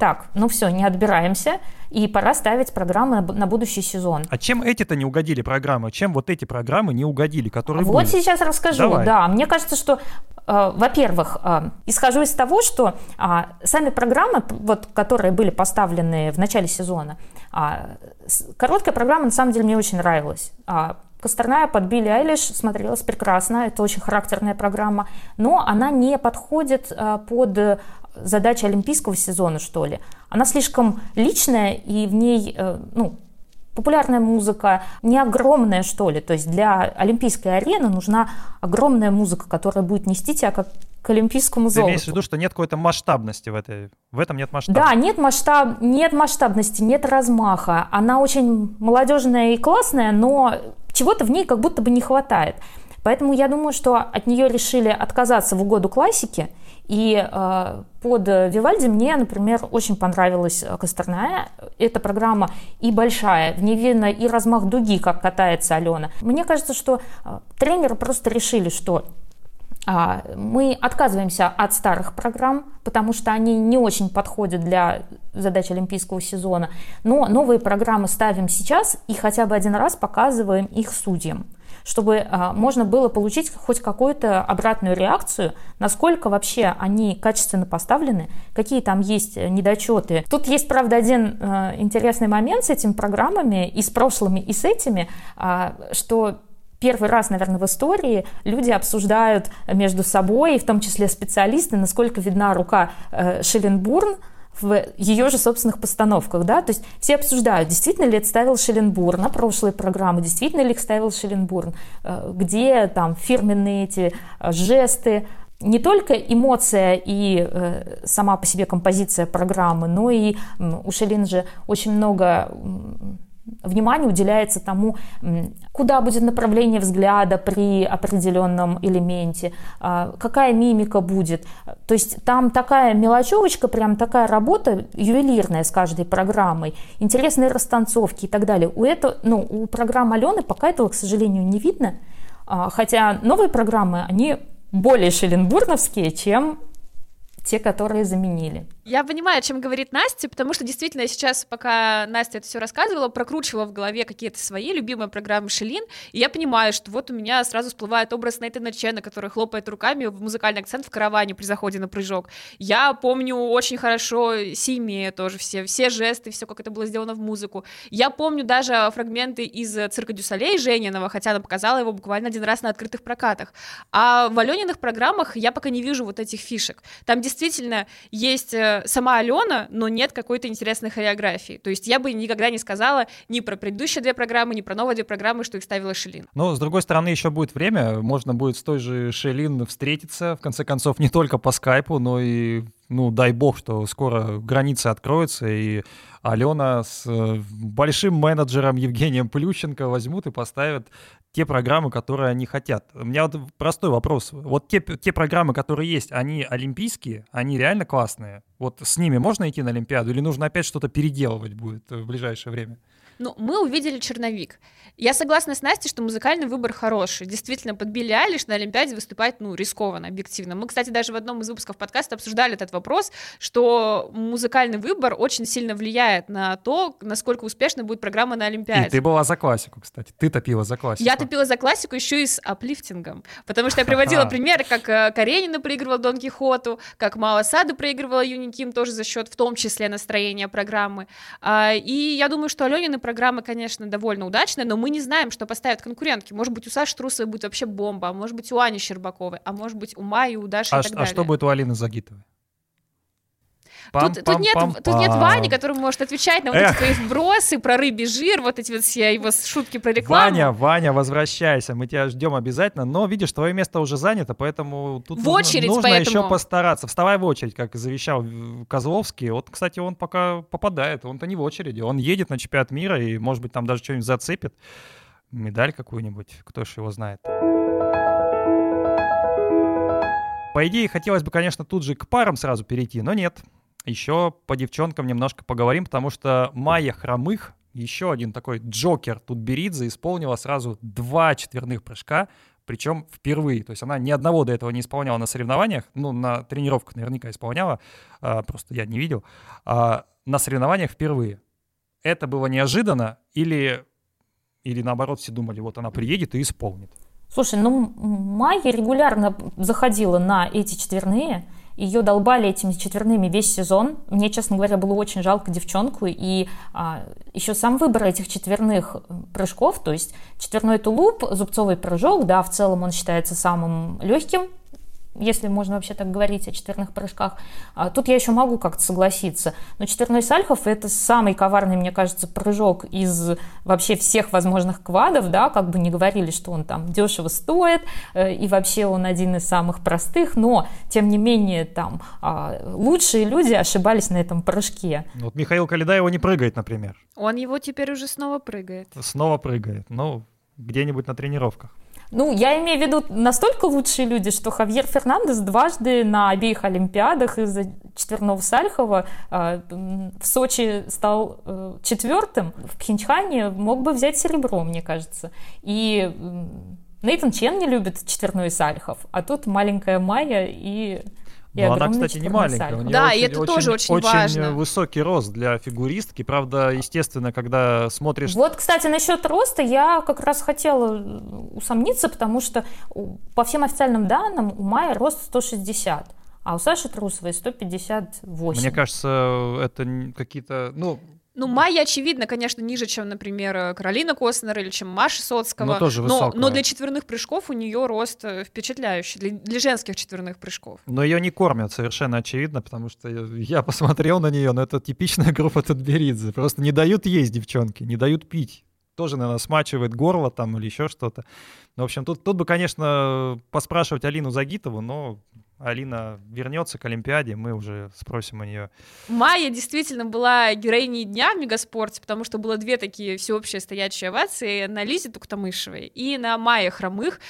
Speaker 3: так, ну все, не отбираемся, и пора ставить программы на, будущий сезон.
Speaker 1: А чем эти-то не угодили программы? Чем вот эти программы не угодили, которые
Speaker 3: Вот
Speaker 1: были?
Speaker 3: сейчас расскажу.
Speaker 1: Давай.
Speaker 3: Да, мне кажется, что э, во-первых, э, исхожу из того, что э, сами программы, вот, которые были поставлены в начале сезона, э, короткая программа на самом деле мне очень нравилась. Э, Костерная под Билли Айлиш смотрелась прекрасно, это очень характерная программа, но она не подходит э, под задача олимпийского сезона, что ли. Она слишком личная, и в ней, э, ну, популярная музыка не огромная, что ли. То есть для олимпийской арены нужна огромная музыка, которая будет нести тебя как к олимпийскому
Speaker 1: Ты
Speaker 3: золоту.
Speaker 1: имеешь в виду, что нет какой-то масштабности в этой, в этом нет масштаба?
Speaker 3: Да, нет, масштаб, нет масштабности, нет размаха. Она очень молодежная и классная, но чего-то в ней как будто бы не хватает. Поэтому я думаю, что от нее решили отказаться в угоду классики. И э, под Вивальди мне, например, очень понравилась Костерная. Эта программа и большая, в ней видно и размах дуги, как катается Алена. Мне кажется, что э, тренеры просто решили, что мы отказываемся от старых программ, потому что они не очень подходят для задач Олимпийского сезона, но новые программы ставим сейчас и хотя бы один раз показываем их судьям чтобы а, можно было получить хоть какую-то обратную реакцию, насколько вообще они качественно поставлены, какие там есть недочеты. Тут есть, правда, один а, интересный момент с этими программами и с прошлыми, и с этими, а, что первый раз, наверное, в истории люди обсуждают между собой, в том числе специалисты, насколько видна рука э, Шелленбурн в ее же собственных постановках, да, то есть все обсуждают, действительно ли это ставил Шелленбурн на прошлые программы, действительно ли их ставил Шелленбурн, э, где там фирменные эти э, жесты, не только эмоция и э, сама по себе композиция программы, но и у Шелин же очень много внимание уделяется тому, куда будет направление взгляда при определенном элементе, а, какая мимика будет. То есть там такая мелочевочка, прям такая работа ювелирная с каждой программой, интересные растанцовки и так далее. У, этого, ну, у программы Алены пока этого, к сожалению, не видно, а, хотя новые программы, они более шеленбурновские, чем те, которые заменили.
Speaker 2: Я понимаю, о чем говорит Настя, потому что действительно сейчас, пока Настя это все рассказывала, прокручивала в голове какие-то свои любимые программы Шелин, и я понимаю, что вот у меня сразу всплывает образ Нейтана Чена, который хлопает руками в музыкальный акцент в караване при заходе на прыжок. Я помню очень хорошо Сими тоже все, все жесты, все, как это было сделано в музыку. Я помню даже фрагменты из цирка Дюсалей Жениного, хотя она показала его буквально один раз на открытых прокатах. А в Алёниных программах я пока не вижу вот этих фишек. Там действительно есть э, сама Алена, но нет какой-то интересной хореографии. То есть я бы никогда не сказала ни про предыдущие две программы, ни про новые две программы, что их ставила Шелин.
Speaker 1: Но, с другой стороны, еще будет время, можно будет с той же Шелин встретиться, в конце концов, не только по скайпу, но и ну, дай бог, что скоро границы откроются, и Алена с э, большим менеджером Евгением Плющенко возьмут и поставят те программы, которые они хотят. У меня вот простой вопрос. Вот те, те программы, которые есть, они олимпийские, они реально классные? Вот с ними можно идти на Олимпиаду или нужно опять что-то переделывать будет в ближайшее время?
Speaker 2: Ну, мы увидели черновик. Я согласна с Настей, что музыкальный выбор хороший. Действительно, под Билли Айлиш на Олимпиаде выступать, ну, рискованно, объективно. Мы, кстати, даже в одном из выпусков подкаста обсуждали этот вопрос, что музыкальный выбор очень сильно влияет на то, насколько успешно будет программа на Олимпиаде.
Speaker 1: И ты была за классику, кстати. Ты топила за классику.
Speaker 2: Я топила за классику еще и с аплифтингом, потому что я приводила примеры, как э, Каренина проигрывала Дон Кихоту, как Мала Сада проигрывала Юни Ким тоже за счет, в том числе, настроения программы. А, и я думаю, что Аленины программа, конечно, довольно удачная, но мы не знаем, что поставят конкурентки. Может быть, у Саши Трусовой будет вообще бомба, а может быть, у Ани Щербаковой, а может быть, у Майи, у Даши
Speaker 1: а,
Speaker 2: и так
Speaker 1: а
Speaker 2: далее.
Speaker 1: что будет у Алины Загитовой?
Speaker 2: Тут, тут, нет, тут нет Вани, который может отвечать на вот
Speaker 1: Эх.
Speaker 2: эти твои вбросы про рыбий жир, вот эти вот все его шутки про рекламу.
Speaker 1: Ваня, Ваня, возвращайся, мы тебя ждем обязательно, но видишь, твое место уже занято, поэтому тут
Speaker 2: В
Speaker 1: нужно,
Speaker 2: очередь,
Speaker 1: нужно
Speaker 2: поэтому.
Speaker 1: еще постараться. Вставай в очередь, как завещал э, Козловский. Вот, кстати, он пока попадает, он-то не в очереди, он едет на чемпионат мира и, может быть, там даже что-нибудь зацепит, медаль какую-нибудь, кто ж его знает. По идее, хотелось бы, конечно, тут же к парам сразу перейти, но нет. Еще по девчонкам немножко поговорим, потому что Майя Хромых, еще один такой Джокер Тутберидзе, исполнила сразу два четверных прыжка причем впервые. То есть она ни одного до этого не исполняла на соревнованиях, ну, на тренировках наверняка исполняла, а, просто я не видел, а на соревнованиях впервые. Это было неожиданно или, или наоборот все думали, вот она приедет и исполнит?
Speaker 3: Слушай, ну Майя регулярно заходила на эти четверные, ее долбали этими четверными весь сезон. Мне, честно говоря, было очень жалко девчонку. И а, еще сам выбор этих четверных прыжков, то есть четверной тулуп, зубцовый прыжок, да, в целом он считается самым легким если можно вообще так говорить о четверных прыжках. А тут я еще могу как-то согласиться. Но четверной Сальхов — это самый коварный, мне кажется, прыжок из вообще всех возможных квадов, да, как бы не говорили, что он там дешево стоит, э, и вообще он один из самых простых, но, тем не менее, там а, лучшие люди ошибались на этом прыжке.
Speaker 1: Вот Михаил Калида его не прыгает, например.
Speaker 2: Он его теперь уже снова прыгает.
Speaker 1: Снова прыгает, ну, где-нибудь на тренировках.
Speaker 3: Ну, я имею в виду настолько лучшие люди, что Хавьер Фернандес дважды на обеих Олимпиадах из-за четверного Сальхова э, в Сочи стал э, четвертым, в Пхенчхане мог бы взять серебро, мне кажется. И э, Нейтан Чен не любит четверной Сальхов, а тут маленькая Майя и и
Speaker 1: Но она, кстати, не маленькая. У нее
Speaker 2: да,
Speaker 1: очень,
Speaker 2: и это
Speaker 1: очень,
Speaker 2: тоже очень,
Speaker 1: очень
Speaker 2: важно.
Speaker 1: высокий рост для фигуристки. Правда, естественно, когда смотришь...
Speaker 3: Вот, кстати, насчет роста я как раз хотела усомниться, потому что по всем официальным данным у Майи рост 160. А у Саши Трусовой 158.
Speaker 1: Мне кажется, это какие-то, ну,
Speaker 2: ну, Майя, очевидно, конечно, ниже, чем, например, Каролина Костнер или чем Маша Соцкого.
Speaker 1: Но тоже
Speaker 2: но, но для четверных прыжков у нее рост э, впечатляющий, для, для женских четверных прыжков.
Speaker 1: Но ее не кормят, совершенно очевидно, потому что я, я посмотрел на нее, но это типичная группа Тутберидзе. Просто не дают есть девчонки, не дают пить. Тоже, наверное, смачивает горло там или еще что-то. Ну, в общем, тут, тут бы, конечно, поспрашивать Алину Загитову, но Алина вернется к Олимпиаде, мы уже спросим у нее.
Speaker 2: Майя действительно была героиней дня в Мегаспорте, потому что было две такие всеобщие стоячие овации на Лизе Туктамышевой и на Майе Хромых.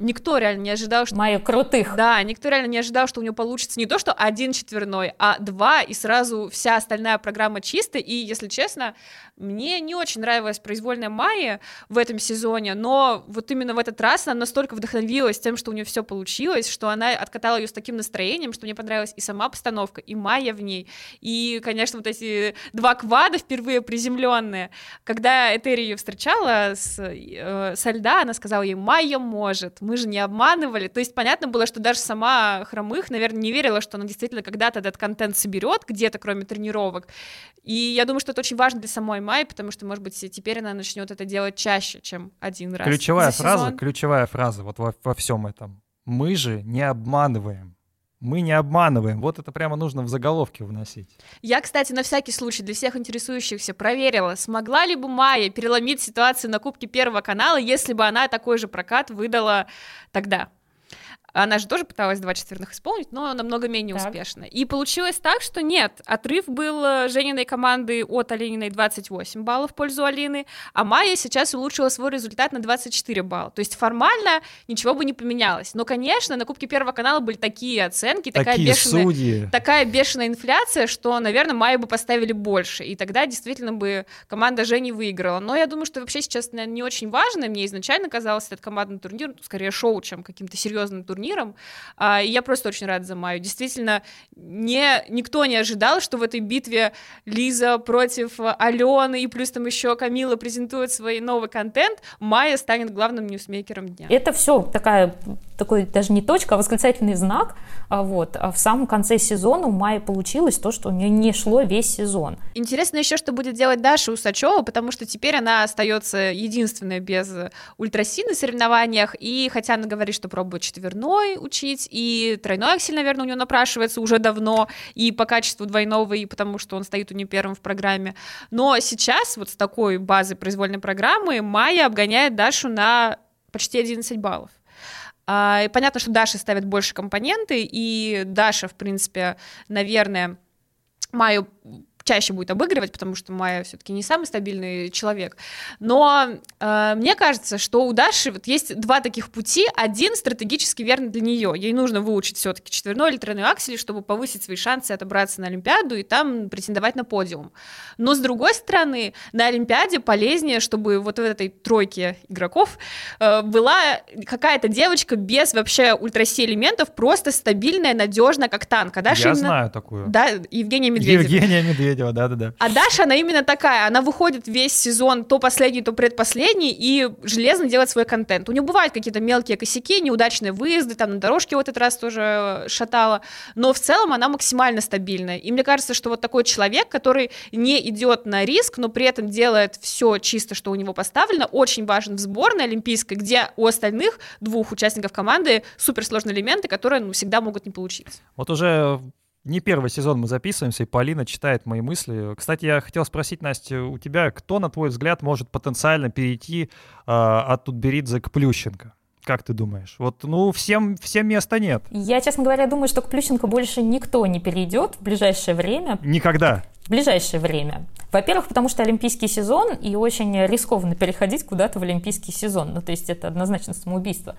Speaker 2: Никто реально не ожидал, что...
Speaker 3: Майя крутых.
Speaker 2: Да, никто реально не ожидал, что у нее получится не то, что один четверной, а два, и сразу вся остальная программа чистая. И, если честно, мне не очень нравилась произвольная Майя в этом сезоне, но вот именно в этот раз она настолько вдохновилась тем, что у нее все получилось, что она откатала ее с таким настроением, что мне понравилась и сама постановка, и Майя в ней. И, конечно, вот эти два квада впервые приземленные. Когда Этери ее встречала с, э, со льда, она сказала ей, Майя может, мы же не обманывали. То есть понятно было, что даже сама Хромых, наверное, не верила, что она действительно когда-то этот контент соберет где-то, кроме тренировок. И я думаю, что это очень важно для самой май, потому что, может быть, теперь она начнет это делать чаще, чем один раз.
Speaker 1: Ключевая фраза, ключевая фраза вот во, во всем этом. Мы же не обманываем. Мы не обманываем. Вот это прямо нужно в заголовке вносить.
Speaker 2: Я, кстати, на всякий случай для всех интересующихся проверила, смогла ли бы Майя переломить ситуацию на Кубке Первого канала, если бы она такой же прокат выдала тогда. Она же тоже пыталась два четверных исполнить, но намного менее так. успешно. И получилось так, что нет, отрыв был э, Жениной команды от Алининой 28 баллов в пользу Алины, а Майя сейчас улучшила свой результат на 24 балла. То есть формально ничего бы не поменялось. Но, конечно, на Кубке Первого канала были такие оценки, такие такая, бешеная, судьи. такая бешеная инфляция, что, наверное, Майю бы поставили больше. И тогда действительно бы команда Жени выиграла. Но я думаю, что вообще сейчас наверное, не очень важно. Мне изначально казалось этот командный турнир ну, скорее шоу, чем каким-то серьезным турниром турниром. А, и я просто очень рада за Майю. Действительно, не, никто не ожидал, что в этой битве Лиза против Алены и плюс там еще Камила презентует свой новый контент, Майя станет главным ньюсмейкером дня.
Speaker 3: Это все такая, такой даже не точка, а восклицательный знак. А вот. А в самом конце сезона у Майи получилось то, что у нее не шло весь сезон.
Speaker 2: Интересно еще, что будет делать Даша Усачева, потому что теперь она остается единственная без ультрасины в соревнованиях, и хотя она говорит, что пробует четверной, двойной учить, и тройной аксель, наверное, у него напрашивается уже давно, и по качеству двойного, и потому что он стоит у нее первым в программе. Но сейчас вот с такой базой произвольной программы Майя обгоняет Дашу на почти 11 баллов. А, и понятно, что Даша ставит больше компоненты, и Даша, в принципе, наверное, Майю чаще будет обыгрывать, потому что Майя все-таки не самый стабильный человек. Но э, мне кажется, что у Даши вот есть два таких пути. Один стратегически верный для нее. Ей нужно выучить все-таки четверной или тройной аксель, чтобы повысить свои шансы отобраться на Олимпиаду и там претендовать на подиум. Но с другой стороны, на Олимпиаде полезнее, чтобы вот в этой тройке игроков э, была какая-то девочка без вообще ультраси элементов, просто стабильная, надежная, как танк. А
Speaker 1: Даша Я именно... знаю такую.
Speaker 2: Да, Евгения Медведева.
Speaker 1: Евгения Медведева Медведева, да-да-да.
Speaker 2: А Даша, она именно такая, она выходит весь сезон, то последний, то предпоследний, и железно делает свой контент. У нее бывают какие-то мелкие косяки, неудачные выезды, там на дорожке в этот раз тоже шатала, но в целом она максимально стабильная. И мне кажется, что вот такой человек, который не идет на риск, но при этом делает все чисто, что у него поставлено, очень важен в сборной олимпийской, где у остальных двух участников команды суперсложные элементы, которые ну, всегда могут не получиться.
Speaker 1: Вот уже не первый сезон мы записываемся, и Полина читает мои мысли. Кстати, я хотел спросить, Настя, у тебя кто, на твой взгляд, может потенциально перейти э, от Тутберидзе к Плющенко? Как ты думаешь? Вот, ну, всем, всем места нет.
Speaker 3: Я, честно говоря, думаю, что к Плющенко больше никто не перейдет в ближайшее время.
Speaker 1: Никогда?
Speaker 3: В ближайшее время. Во-первых, потому что олимпийский сезон, и очень рискованно переходить куда-то в олимпийский сезон. Ну, то есть это однозначно самоубийство.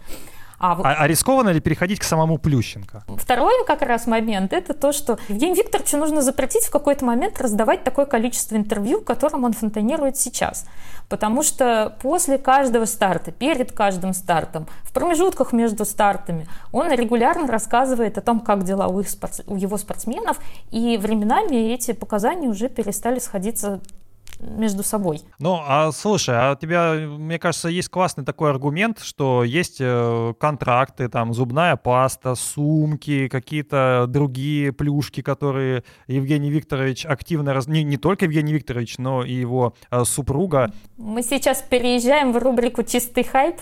Speaker 1: А, а, а рискованно ли переходить к самому Плющенко?
Speaker 3: Второй как раз момент – это то, что Евгению Викторовичу нужно запретить в какой-то момент раздавать такое количество интервью, которым он фонтанирует сейчас. Потому что после каждого старта, перед каждым стартом, в промежутках между стартами, он регулярно рассказывает о том, как дела у, их спорт... у его спортсменов, и временами эти показания уже перестали сходиться между собой.
Speaker 1: Ну, а слушай, а у тебя, мне кажется, есть классный такой аргумент, что есть э, контракты, там, зубная паста, сумки, какие-то другие плюшки, которые Евгений Викторович активно, раз... не, не только Евгений Викторович, но и его э, супруга.
Speaker 3: Мы сейчас переезжаем в рубрику «Чистый хайп».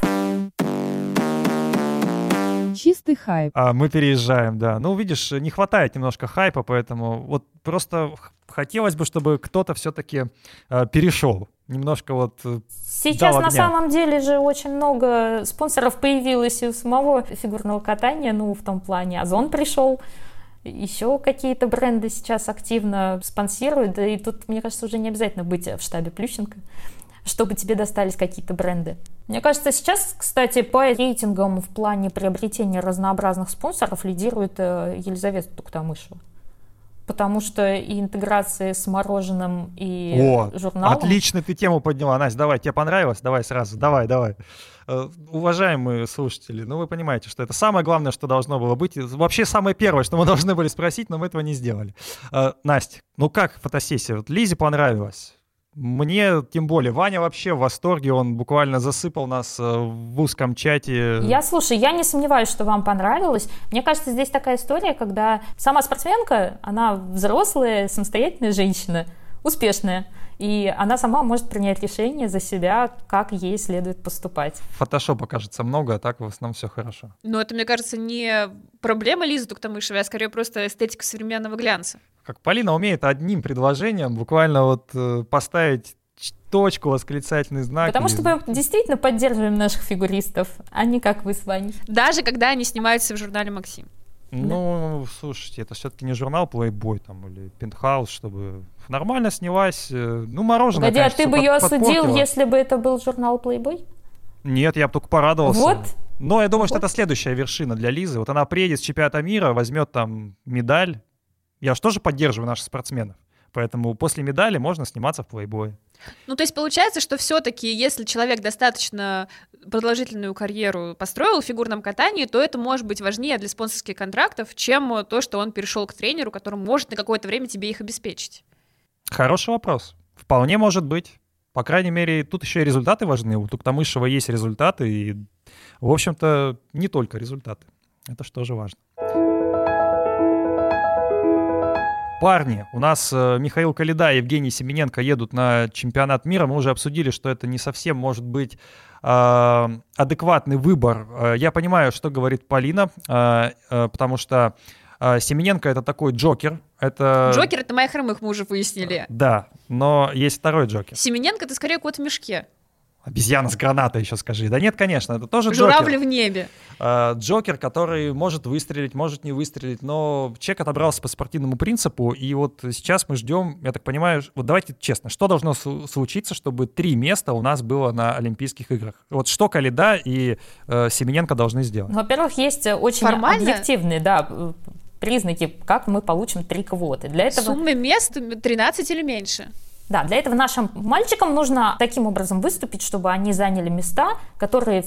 Speaker 2: Чистый хайп.
Speaker 1: А, мы переезжаем, да. Ну, видишь, не хватает немножко хайпа, поэтому вот просто хотелось бы, чтобы кто-то все-таки э, перешел. Немножко вот
Speaker 3: э, Сейчас на самом деле же очень много спонсоров появилось и у самого фигурного катания, ну, в том плане Озон пришел, еще какие-то бренды сейчас активно спонсируют, да и тут, мне кажется, уже не обязательно быть в штабе Плющенко, чтобы тебе достались какие-то бренды. Мне кажется, сейчас, кстати, по рейтингам в плане приобретения разнообразных спонсоров лидирует э, Елизавета Туктамышева потому что и интеграции с мороженым и О, журналом.
Speaker 1: Отлично ты тему подняла, Настя, давай, тебе понравилось? Давай сразу, давай, давай. Э, уважаемые слушатели, ну вы понимаете, что это самое главное, что должно было быть. Вообще самое первое, что мы должны были спросить, но мы этого не сделали. Э, Настя, ну как фотосессия? Вот Лизе понравилось? Мне, тем более, Ваня вообще в восторге, он буквально засыпал нас э, в узком чате.
Speaker 3: Я, слушай, я не сомневаюсь, что вам понравилось. Мне кажется, здесь такая история, когда сама спортсменка, она взрослая, самостоятельная женщина, успешная, и она сама может принять решение за себя, как ей следует поступать.
Speaker 1: Фотошопа, кажется, много, а так в основном все хорошо.
Speaker 2: Но это, мне кажется, не проблема Лизы Туктамышевой, а скорее просто эстетика современного глянца
Speaker 1: как Полина умеет одним предложением буквально вот э, поставить точку, восклицательный знак.
Speaker 3: Потому что мы действительно поддерживаем наших фигуристов, а не как вы с вами.
Speaker 2: Даже когда они снимаются в журнале «Максим».
Speaker 1: Ну, да. слушайте, это все-таки не журнал Playboy там или Penthouse, чтобы нормально снялась. Э, ну, мороженое,
Speaker 3: Погоди, конечно, а ты бы под, ее осудил, если бы это был журнал Playboy?
Speaker 1: Нет, я бы только порадовался.
Speaker 3: Вот.
Speaker 1: Но я думаю, вот. что это следующая вершина для Лизы. Вот она приедет с чемпионата мира, возьмет там медаль, я же тоже поддерживаю наших спортсменов. Поэтому после медали можно сниматься в плейбое.
Speaker 2: Ну, то есть получается, что все-таки, если человек достаточно продолжительную карьеру построил в фигурном катании, то это может быть важнее для спонсорских контрактов, чем то, что он перешел к тренеру, который может на какое-то время тебе их обеспечить.
Speaker 1: Хороший вопрос. Вполне может быть. По крайней мере, тут еще и результаты важны. У Туктамышева есть результаты, и, в общем-то, не только результаты. Это что же важно. Парни, у нас э, Михаил Калида и Евгений Семененко едут на чемпионат мира. Мы уже обсудили, что это не совсем может быть э, адекватный выбор. Э, я понимаю, что говорит Полина, э, потому что Семененко это такой Джокер. Это...
Speaker 2: Джокер это моих хромых, мы уже выяснили.
Speaker 1: Да, но есть второй Джокер.
Speaker 2: Семененко это скорее кот в мешке.
Speaker 1: Обезьяна с гранатой еще скажи. Да нет, конечно, это тоже
Speaker 2: Журавли
Speaker 1: Джокер.
Speaker 2: в небе.
Speaker 1: А, Джокер, который может выстрелить, может не выстрелить, но человек отобрался по спортивному принципу, и вот сейчас мы ждем, я так понимаю, вот давайте честно, что должно случиться, чтобы три места у нас было на Олимпийских играх? Вот что Калида и э, Семененко должны сделать?
Speaker 3: Ну, Во-первых, есть очень
Speaker 2: Формально?
Speaker 3: объективные, да, э, признаки, как мы получим три квоты. Для этого...
Speaker 2: Сумма мест 13 или меньше.
Speaker 3: Да, для этого нашим мальчикам нужно таким образом выступить, чтобы они заняли места, которые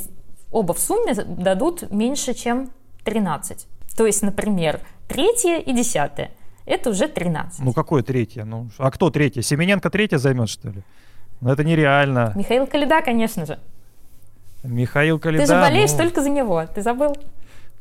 Speaker 3: оба в сумме дадут меньше, чем 13. То есть, например, третье и десятое. Это уже 13.
Speaker 1: Ну какое третье? Ну, а кто третье? Семененко третье займет, что ли? Ну это нереально.
Speaker 3: Михаил Калида, конечно же.
Speaker 1: Михаил Калида.
Speaker 3: Ты же болеешь
Speaker 1: ну,
Speaker 3: только за него, ты забыл?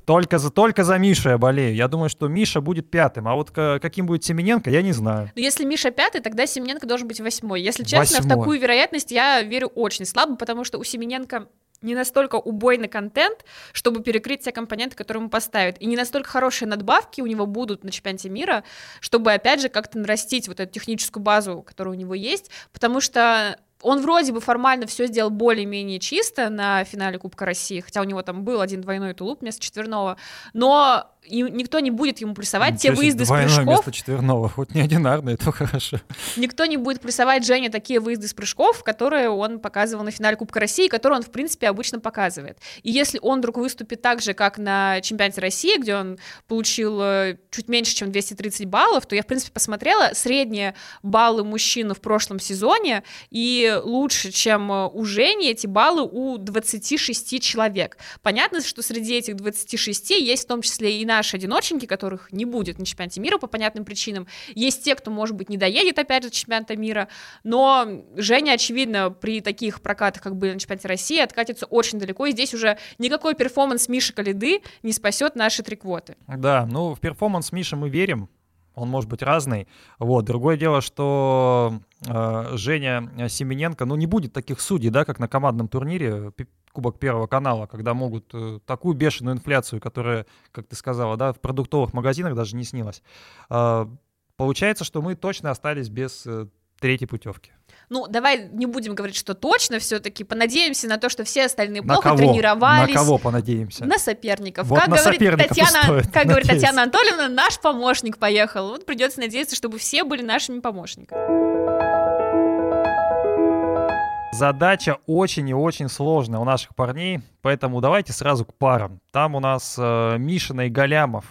Speaker 1: Только за, только за Мишу я болею. Я думаю, что Миша будет пятым, а вот ка- каким будет Семененко, я не знаю.
Speaker 2: Но если Миша пятый, тогда Семененко должен быть восьмой. Если честно, в
Speaker 1: Восьмой.
Speaker 2: такую вероятность я верю очень слабо, потому что у Семененко не настолько убойный контент, чтобы перекрыть те компоненты, которые ему поставят. И не настолько хорошие надбавки у него будут на чемпионате мира, чтобы, опять же, как-то нарастить вот эту техническую базу, которая у него есть, потому что он вроде бы формально все сделал более-менее чисто на финале Кубка России, хотя у него там был один двойной тулуп вместо четверного, но и никто не будет ему плюсовать те
Speaker 1: Ничего себе,
Speaker 2: выезды с прыжков,
Speaker 1: вместо четверного, хоть не одинарный, это хорошо.
Speaker 2: Никто не будет плюсовать Жене такие выезды с прыжков, которые он показывал на финале Кубка России, которые он, в принципе, обычно показывает. И если он вдруг выступит так же, как на чемпионате России, где он получил э, чуть меньше, чем 230 баллов, то я, в принципе, посмотрела средние баллы мужчин в прошлом сезоне, и лучше, чем э, у Жени, эти баллы у 26 человек. Понятно, что среди этих 26 есть в том числе и наши одиноченьки, которых не будет на чемпионате мира по понятным причинам. Есть те, кто, может быть, не доедет опять до чемпионата мира, но Женя, очевидно, при таких прокатах, как были на чемпионате России, откатится очень далеко, и здесь уже никакой перформанс Миши Калиды не спасет наши три квоты.
Speaker 1: Да, ну в перформанс Миши мы верим, он может быть разный. Вот. Другое дело, что э, Женя Семененко, ну не будет таких судей, да, как на командном турнире пи- Кубок Первого канала, когда могут э, такую бешеную инфляцию, которая, как ты сказала, да, в продуктовых магазинах даже не снилась. Э, получается, что мы точно остались без э, третьей путевки.
Speaker 2: Ну, давай не будем говорить, что точно, все-таки понадеемся на то, что все остальные
Speaker 1: На
Speaker 2: плохо
Speaker 1: кого?
Speaker 2: тренировались.
Speaker 1: На кого понадеемся?
Speaker 2: На соперников.
Speaker 1: Вот
Speaker 2: как
Speaker 1: на
Speaker 2: говорит
Speaker 1: соперников
Speaker 2: Татьяна,
Speaker 1: стоит
Speaker 2: как говорит. Татьяна Анатольевна, наш помощник поехал. Вот придется надеяться, чтобы все были нашими помощниками.
Speaker 1: Задача очень и очень сложная у наших парней, поэтому давайте сразу к парам. Там у нас э, Мишина и Галямов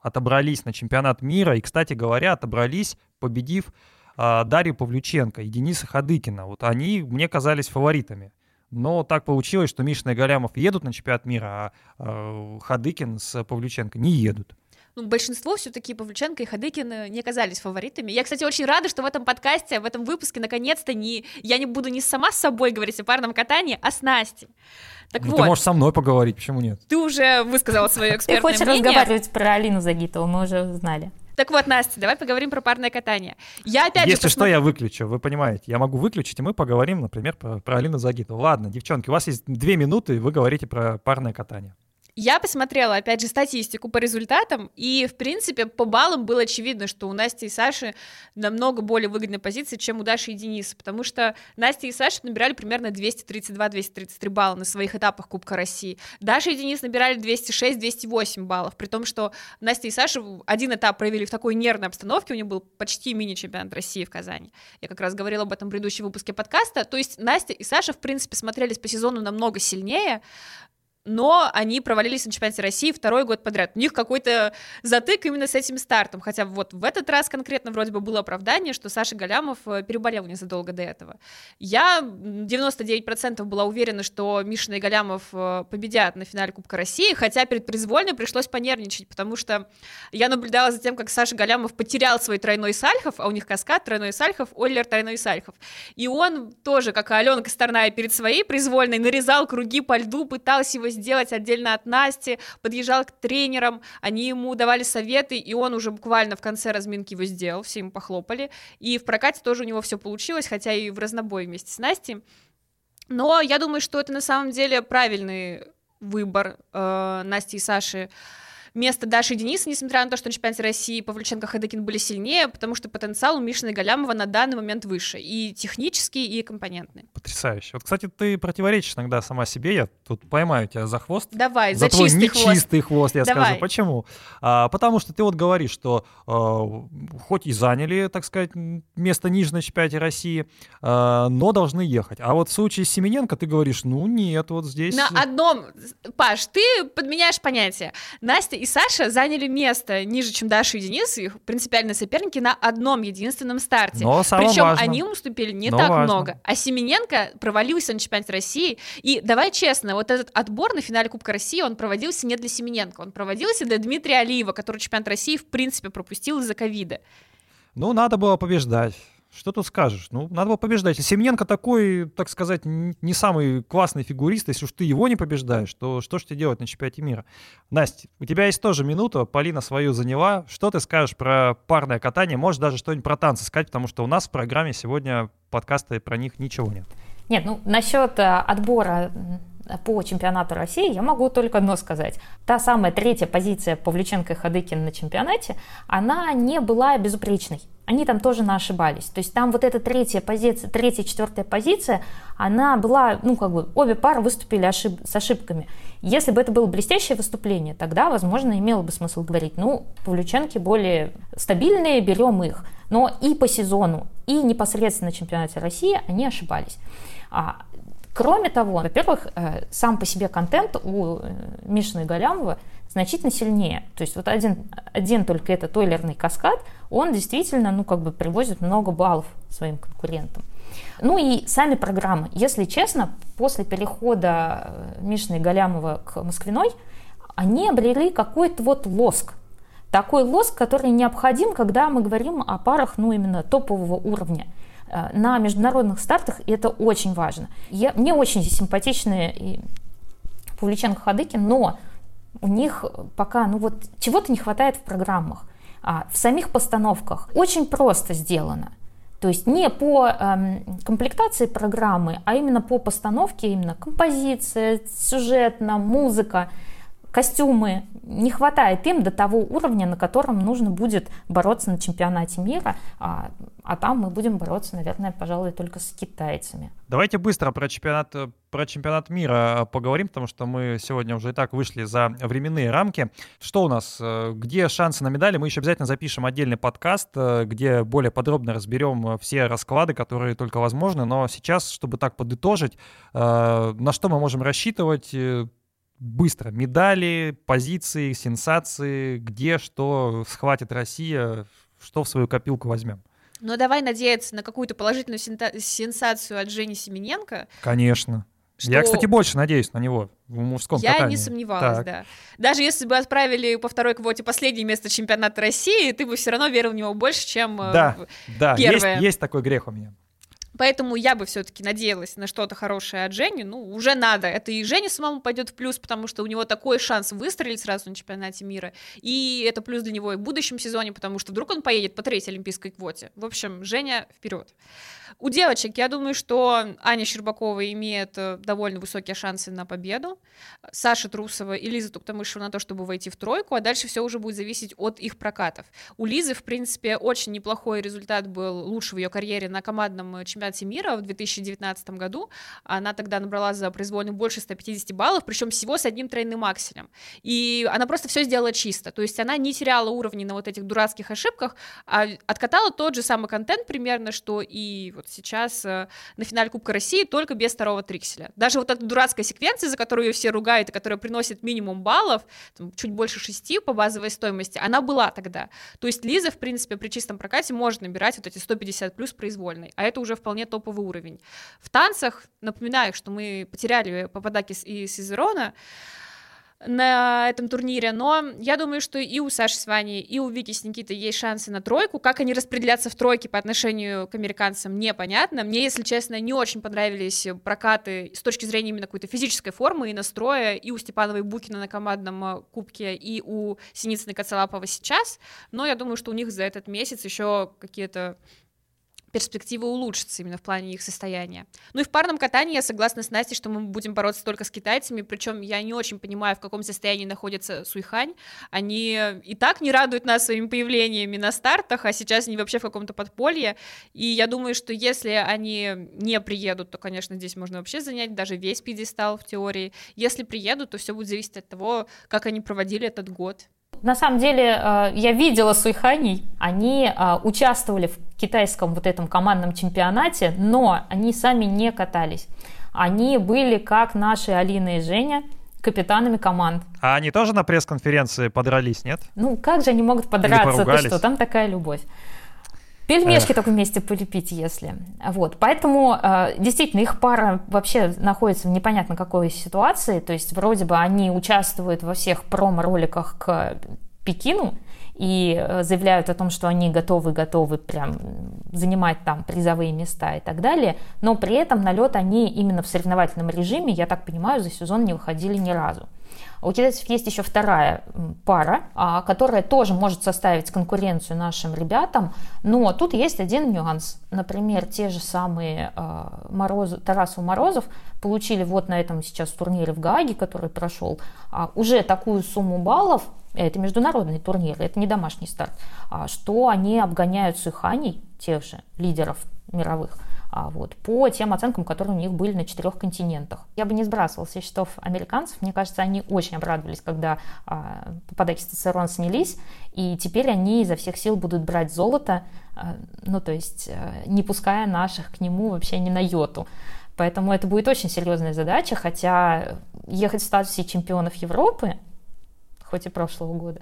Speaker 1: отобрались на чемпионат мира, и, кстати говоря, отобрались, победив Дарью Павлюченко и Дениса Хадыкина. Вот они мне казались фаворитами. Но так получилось, что Мишина и Галямов едут на чемпионат мира, а э, Хадыкин с Павлюченко не едут.
Speaker 2: Ну, большинство все-таки Павлюченко и Хадыкин э, не оказались фаворитами. Я, кстати, очень рада, что в этом подкасте, в этом выпуске, наконец-то, не, я не буду не сама с собой говорить о парном катании, а с Настей. Так
Speaker 1: Ну,
Speaker 2: вот,
Speaker 1: ты можешь со мной поговорить, почему нет?
Speaker 2: ты уже высказала свое
Speaker 3: Ты
Speaker 2: экспертное
Speaker 3: хочешь
Speaker 2: мнение.
Speaker 3: разговаривать про Алину Загитову, мы уже знали.
Speaker 2: Так вот, Настя, давай поговорим про парное катание. Я опять
Speaker 1: Если
Speaker 2: же
Speaker 1: что,
Speaker 2: посмотр-
Speaker 1: я выключу, вы понимаете. Я могу выключить, и мы поговорим, например, про, про Алину Загитову. Ладно, девчонки, у вас есть две минуты, и вы говорите про парное катание.
Speaker 2: Я посмотрела, опять же, статистику по результатам, и, в принципе, по баллам было очевидно, что у Насти и Саши намного более выгодная позиция, чем у Даши и Дениса, потому что Настя и Саша набирали примерно 232-233 балла на своих этапах Кубка России. Даша и Денис набирали 206-208 баллов, при том, что Настя и Саша один этап провели в такой нервной обстановке, у них был почти мини-чемпионат России в Казани. Я как раз говорила об этом в предыдущем выпуске подкаста. То есть Настя и Саша, в принципе, смотрелись по сезону намного сильнее, но они провалились на чемпионате России второй год подряд. У них какой-то затык именно с этим стартом, хотя вот в этот раз конкретно вроде бы было оправдание, что Саша Галямов э, переболел незадолго до этого. Я м, 99% была уверена, что Мишина и Галямов э, победят на финале Кубка России, хотя перед произвольной пришлось понервничать, потому что я наблюдала за тем, как Саша Галямов потерял свой тройной сальхов, а у них каскад, тройной сальхов, Оллер, тройной сальхов. И он тоже, как и Алена Косторная перед своей произвольной, нарезал круги по льду, пытался его сделать отдельно от Насти, подъезжал к тренерам, они ему давали советы, и он уже буквально в конце разминки его сделал, все ему похлопали. И в прокате тоже у него все получилось, хотя и в разнобой вместе с Настей. Но я думаю, что это на самом деле правильный выбор э, Насти и Саши место Даши и Дениса, несмотря на то, что на чемпионате России Павлюченко и Ходыкин были сильнее, потому что потенциал у Мишины и Галямова на данный момент выше, и технический, и компонентный.
Speaker 1: Потрясающе. Вот, кстати, ты противоречишь иногда сама себе, я тут поймаю тебя за хвост.
Speaker 2: Давай,
Speaker 1: за,
Speaker 2: за
Speaker 1: твой
Speaker 2: чистый хвост.
Speaker 1: нечистый хвост, я
Speaker 2: Давай.
Speaker 1: скажу. Почему? А, потому что ты вот говоришь, что а, хоть и заняли, так сказать, место ниже на чемпионате России, а, но должны ехать. А вот в случае с Семененко ты говоришь, ну нет, вот здесь...
Speaker 2: На одном, Паш, ты подменяешь понятие. Настя и Саша заняли место ниже, чем Даша и Денис, их принципиальные соперники, на одном единственном старте.
Speaker 1: Но
Speaker 2: Причем
Speaker 1: важно.
Speaker 2: они уступили не
Speaker 1: Но
Speaker 2: так
Speaker 1: важно.
Speaker 2: много. А Семененко провалился на чемпионате России. И давай честно, вот этот отбор на финале Кубка России, он проводился не для Семененко, он проводился для Дмитрия Алиева, который чемпионат России в принципе пропустил из-за ковида.
Speaker 1: Ну, надо было побеждать. Что тут скажешь? Ну, надо было побеждать. Семененко такой, так сказать, не самый классный фигурист, если уж ты его не побеждаешь, то что ж тебе делать на чемпионате мира? Настя, у тебя есть тоже минута, Полина свою заняла. Что ты скажешь про парное катание? Можешь даже что-нибудь про танцы сказать, потому что у нас в программе сегодня подкаста про них ничего нет.
Speaker 3: Нет, ну насчет э, отбора по чемпионату России я могу только одно сказать. Та самая третья позиция Павлюченко и Ходыкин на чемпионате, она не была безупречной. Они там тоже ошибались. То есть там вот эта третья позиция, третья, четвертая позиция, она была, ну как бы, обе пары выступили ошиб- с ошибками. Если бы это было блестящее выступление, тогда, возможно, имело бы смысл говорить, ну, Павлюченки более стабильные, берем их. Но и по сезону, и непосредственно на чемпионате России они ошибались. А, Кроме того, во-первых, э, сам по себе контент у э, Мишины Галямова значительно сильнее. То есть вот один, один только этот ойлерный каскад, он действительно, ну, как бы привозит много баллов своим конкурентам. Ну и сами программы. Если честно, после перехода э, Мишины Галямова к Москвиной, они обрели какой-то вот лоск. Такой лоск, который необходим, когда мы говорим о парах, ну, именно топового уровня э, на международных стартах, это очень важно. Я, мне очень симпатичны и Павличенко Ходыкин, но у них пока, ну вот, чего-то не хватает в программах, а, в самих постановках. Очень просто сделано. То есть не по эм, комплектации программы, а именно по постановке, именно композиция, сюжетно, музыка, костюмы. Не хватает им до того уровня, на котором нужно будет бороться на чемпионате мира, а, а там мы будем бороться, наверное, пожалуй, только с китайцами.
Speaker 1: Давайте быстро про чемпионат, э, про чемпионат мира поговорим, потому что мы сегодня уже и так вышли за временные рамки. Что у нас? э, Где шансы на медали? Мы еще обязательно запишем отдельный подкаст, э, где более подробно разберем э, все расклады, которые только возможны. Но сейчас, чтобы так подытожить, э, на что мы можем рассчитывать? Быстро. Медали, позиции, сенсации, где что схватит Россия, что в свою копилку возьмем.
Speaker 2: Но давай надеяться на какую-то положительную сенсацию от Жени Семененко.
Speaker 1: Конечно. Я,
Speaker 2: что-
Speaker 1: кстати, больше надеюсь на него в мужском
Speaker 2: Я
Speaker 1: катании.
Speaker 2: не сомневалась,
Speaker 1: Так.
Speaker 2: да. Даже если бы отправили по второй квоте последнее место чемпионата России, ты бы все равно верил в него больше, чем э,
Speaker 1: Да,
Speaker 2: в-
Speaker 1: да, есть,
Speaker 2: Первое.
Speaker 1: есть такой грех у меня.
Speaker 2: Поэтому я бы все-таки надеялась на что-то хорошее от Жени. Ну, уже надо. Это и Жене самому пойдет в плюс, потому что у него такой шанс выстрелить сразу на чемпионате мира. И это плюс для него и в будущем сезоне, потому что вдруг он поедет по третьей олимпийской квоте. В общем, Женя вперед. У девочек, я думаю, что Аня Щербакова имеет э, довольно высокие шансы на победу. Саша Трусова и Лиза Туктамышева на то, чтобы войти в тройку, а дальше все уже будет зависеть от их прокатов. У Лизы, в принципе, очень неплохой результат был лучший в ее карьере на командном э, чемпионате мира в 2019 году. Она тогда набрала за произвольную больше 150 баллов, причем всего с одним тройным акселем. И она просто все сделала чисто. То есть она не теряла уровни на вот этих дурацких ошибках, а откатала тот же самый контент примерно, что и вот сейчас э, на финале Кубка России, только без второго трикселя. Даже вот эта дурацкая секвенция, за которую ее все ругают, и которая приносит минимум баллов, там, чуть больше шести по базовой стоимости, она была тогда. То есть Лиза, в принципе, при чистом прокате может набирать вот эти 150 плюс произвольной, а это уже вполне топовый уровень. В танцах, напоминаю, что мы потеряли Пападаки и Сизерона, на этом турнире, но я думаю, что и у Саши с Ваней, и у Вики с Никитой есть шансы на тройку. Как они распределятся в тройке по отношению к американцам, непонятно. Мне, если честно, не очень понравились прокаты с точки зрения именно какой-то физической формы и настроя и у Степановой и Букина на командном э, кубке, и у Синицыной и Коцелапова сейчас, но я думаю, что у них за этот месяц еще какие-то перспективы улучшатся именно в плане их состояния. Ну и в парном катании я согласна с Настей, что мы будем бороться только с китайцами, причем я не очень понимаю, в каком состоянии находится Суйхань. Они и так не радуют нас своими появлениями на стартах, а сейчас они вообще в каком-то подполье. И я думаю, что если они не приедут, то, конечно, здесь можно вообще занять даже весь пьедестал в теории. Если приедут, то все будет зависеть от того, как они проводили этот год.
Speaker 3: На самом деле, э, я видела Суйханей, они э, участвовали в китайском вот этом командном чемпионате, но они сами не катались. Они были, как наши Алина и Женя, капитанами команд.
Speaker 1: А они тоже на пресс-конференции подрались, нет?
Speaker 3: Ну, как же они могут подраться? Ты что, там такая любовь. Пельмешки Эх. только вместе полепить, если. Вот. Поэтому э, действительно их пара вообще находится в непонятно какой ситуации. То есть вроде бы они участвуют во всех промо-роликах к Пекину и э, заявляют о том, что они готовы, готовы прям занимать там призовые места и так далее, но при этом на лед они именно в соревновательном режиме, я так понимаю, за сезон не выходили ни разу. У китайцев есть еще вторая пара, а, которая тоже может составить конкуренцию нашим ребятам, но тут есть один нюанс. Например, те же самые а, Морозов, Тарасов Морозов получили вот на этом сейчас турнире в Гааге, который прошел, а, уже такую сумму баллов, это международный турнир, это не домашний старт, что они обгоняют Суханей, тех же лидеров мировых, вот, по тем оценкам, которые у них были на четырех континентах. Я бы не сбрасывала со счетов американцев. Мне кажется, они очень обрадовались, когда а, тестостерон снялись, и теперь они изо всех сил будут брать золото, а, ну, то есть а, не пуская наших к нему вообще ни на йоту. Поэтому это будет очень серьезная задача, хотя ехать в статусе чемпионов Европы, хоть и прошлого года,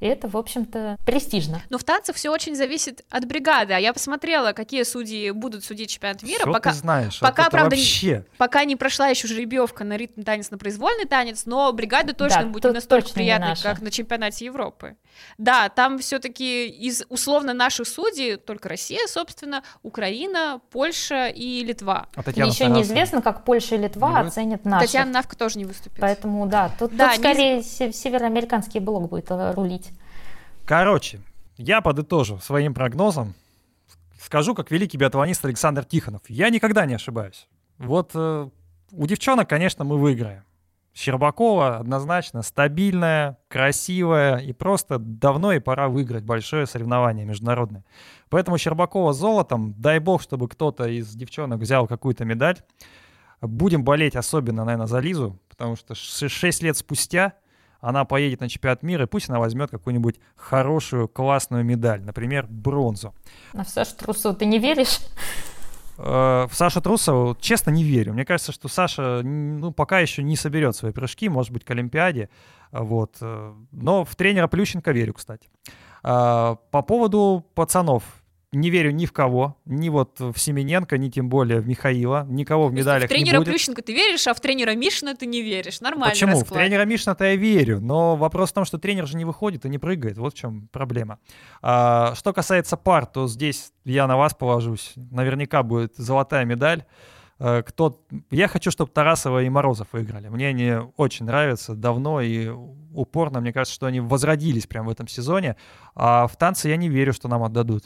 Speaker 3: и это, в общем-то, престижно.
Speaker 2: Но в танцах все очень зависит от бригады. А я посмотрела, какие судьи будут судить чемпионат мира.
Speaker 1: Всё
Speaker 2: пока,
Speaker 1: ты знаешь,
Speaker 2: пока,
Speaker 1: это
Speaker 2: правда,
Speaker 1: вообще...
Speaker 2: пока не прошла еще жеребьевка на ритм танец, на произвольный танец, но бригада точно
Speaker 3: да,
Speaker 2: будет настолько
Speaker 3: точно
Speaker 2: приятной, как на чемпионате Европы. Да, там все-таки из условно наших судей только Россия, собственно, Украина, Польша и Литва.
Speaker 1: А Татьяна
Speaker 3: Еще неизвестно, как Польша и Литва
Speaker 1: Не
Speaker 3: оценят наших.
Speaker 2: Татьяна Навка тоже не выступит.
Speaker 3: Поэтому, да, тут,
Speaker 2: Да,
Speaker 3: тут скорее се- североамериканский блок будет э, рулить.
Speaker 1: Короче, я подытожу своим прогнозом. Скажу, как великий биатлонист Александр Тихонов. Я никогда не ошибаюсь. Вот э, у девчонок, конечно, мы выиграем. Щербакова однозначно стабильная, красивая и просто давно и пора выиграть большое соревнование международное. Поэтому Щербакова золотом, дай бог, чтобы кто-то из девчонок взял какую-то медаль. Будем болеть особенно, наверное, за Лизу, потому что 6 лет спустя она поедет на чемпионат мира, и пусть она возьмет какую-нибудь хорошую, классную медаль, например, бронзу.
Speaker 3: А в Сашу Трусову ты не веришь?
Speaker 1: Э, В Сашу Трусову, честно, не верю. Мне кажется, что Саша ну, пока еще не соберет свои прыжки, может быть, к Олимпиаде. Вот. э, Но в тренера Плющенко верю, кстати. А, По поводу пацанов. Не верю ни в кого, ни вот в Семененко, ни тем более в Михаила. Никого в медалях
Speaker 2: в тренера
Speaker 1: не будет.
Speaker 2: Плющенко ты веришь, а в тренера Мишина ты не веришь. Нормальный
Speaker 1: Почему?
Speaker 2: расклад.
Speaker 1: В тренера Мишина-то я верю, но вопрос в том, что тренер же не выходит и не прыгает. Вот в чем проблема. А, что касается пар, то здесь я на вас положусь. Наверняка будет золотая медаль. А, Кто... Я хочу, чтобы Тарасова и Морозов выиграли. Мне они очень нравятся давно и упорно. Мне кажется, что они возродились прямо в этом сезоне. А в танце я не верю, что нам отдадут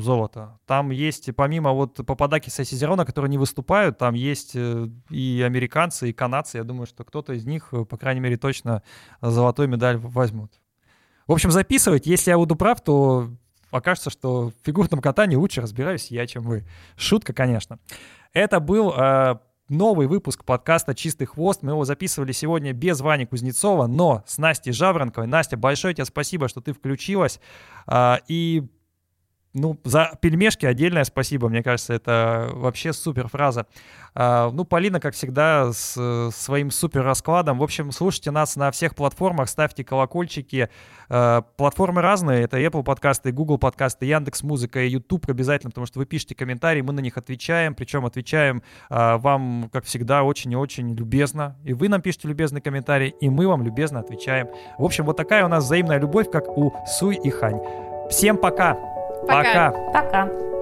Speaker 1: золото. Там есть, помимо вот Пападаки и Сизерона, которые не выступают, там есть э, и американцы, и канадцы. Я думаю, что кто-то из них, э, по крайней мере, точно золотую медаль возьмут. В общем, записывайте. Если я буду прав, то окажется, что в фигурном катании лучше разбираюсь я, чем вы. Шутка, конечно. Это был э, новый выпуск подкаста «Чистый хвост». Мы его записывали сегодня без Вани Кузнецова, но с Настей Жаворонковой. Настя, большое тебе спасибо, что ты включилась. А, и ну, за пельмешки отдельное спасибо. Мне кажется, это вообще супер фраза. А, ну, Полина, как всегда, с своим супер раскладом. В общем, слушайте нас на всех платформах, ставьте колокольчики. А, платформы разные. Это Apple подкасты, Google подкасты, Яндекс Музыка и YouTube обязательно, потому что вы пишете комментарии, мы на них отвечаем. Причем отвечаем а, вам, как всегда, очень и очень любезно. И вы нам пишете любезный комментарий, и мы вам любезно отвечаем. В общем, вот такая у нас взаимная любовь, как у Суй и Хань. Всем пока!
Speaker 2: Пока.
Speaker 1: пока.
Speaker 3: Пока.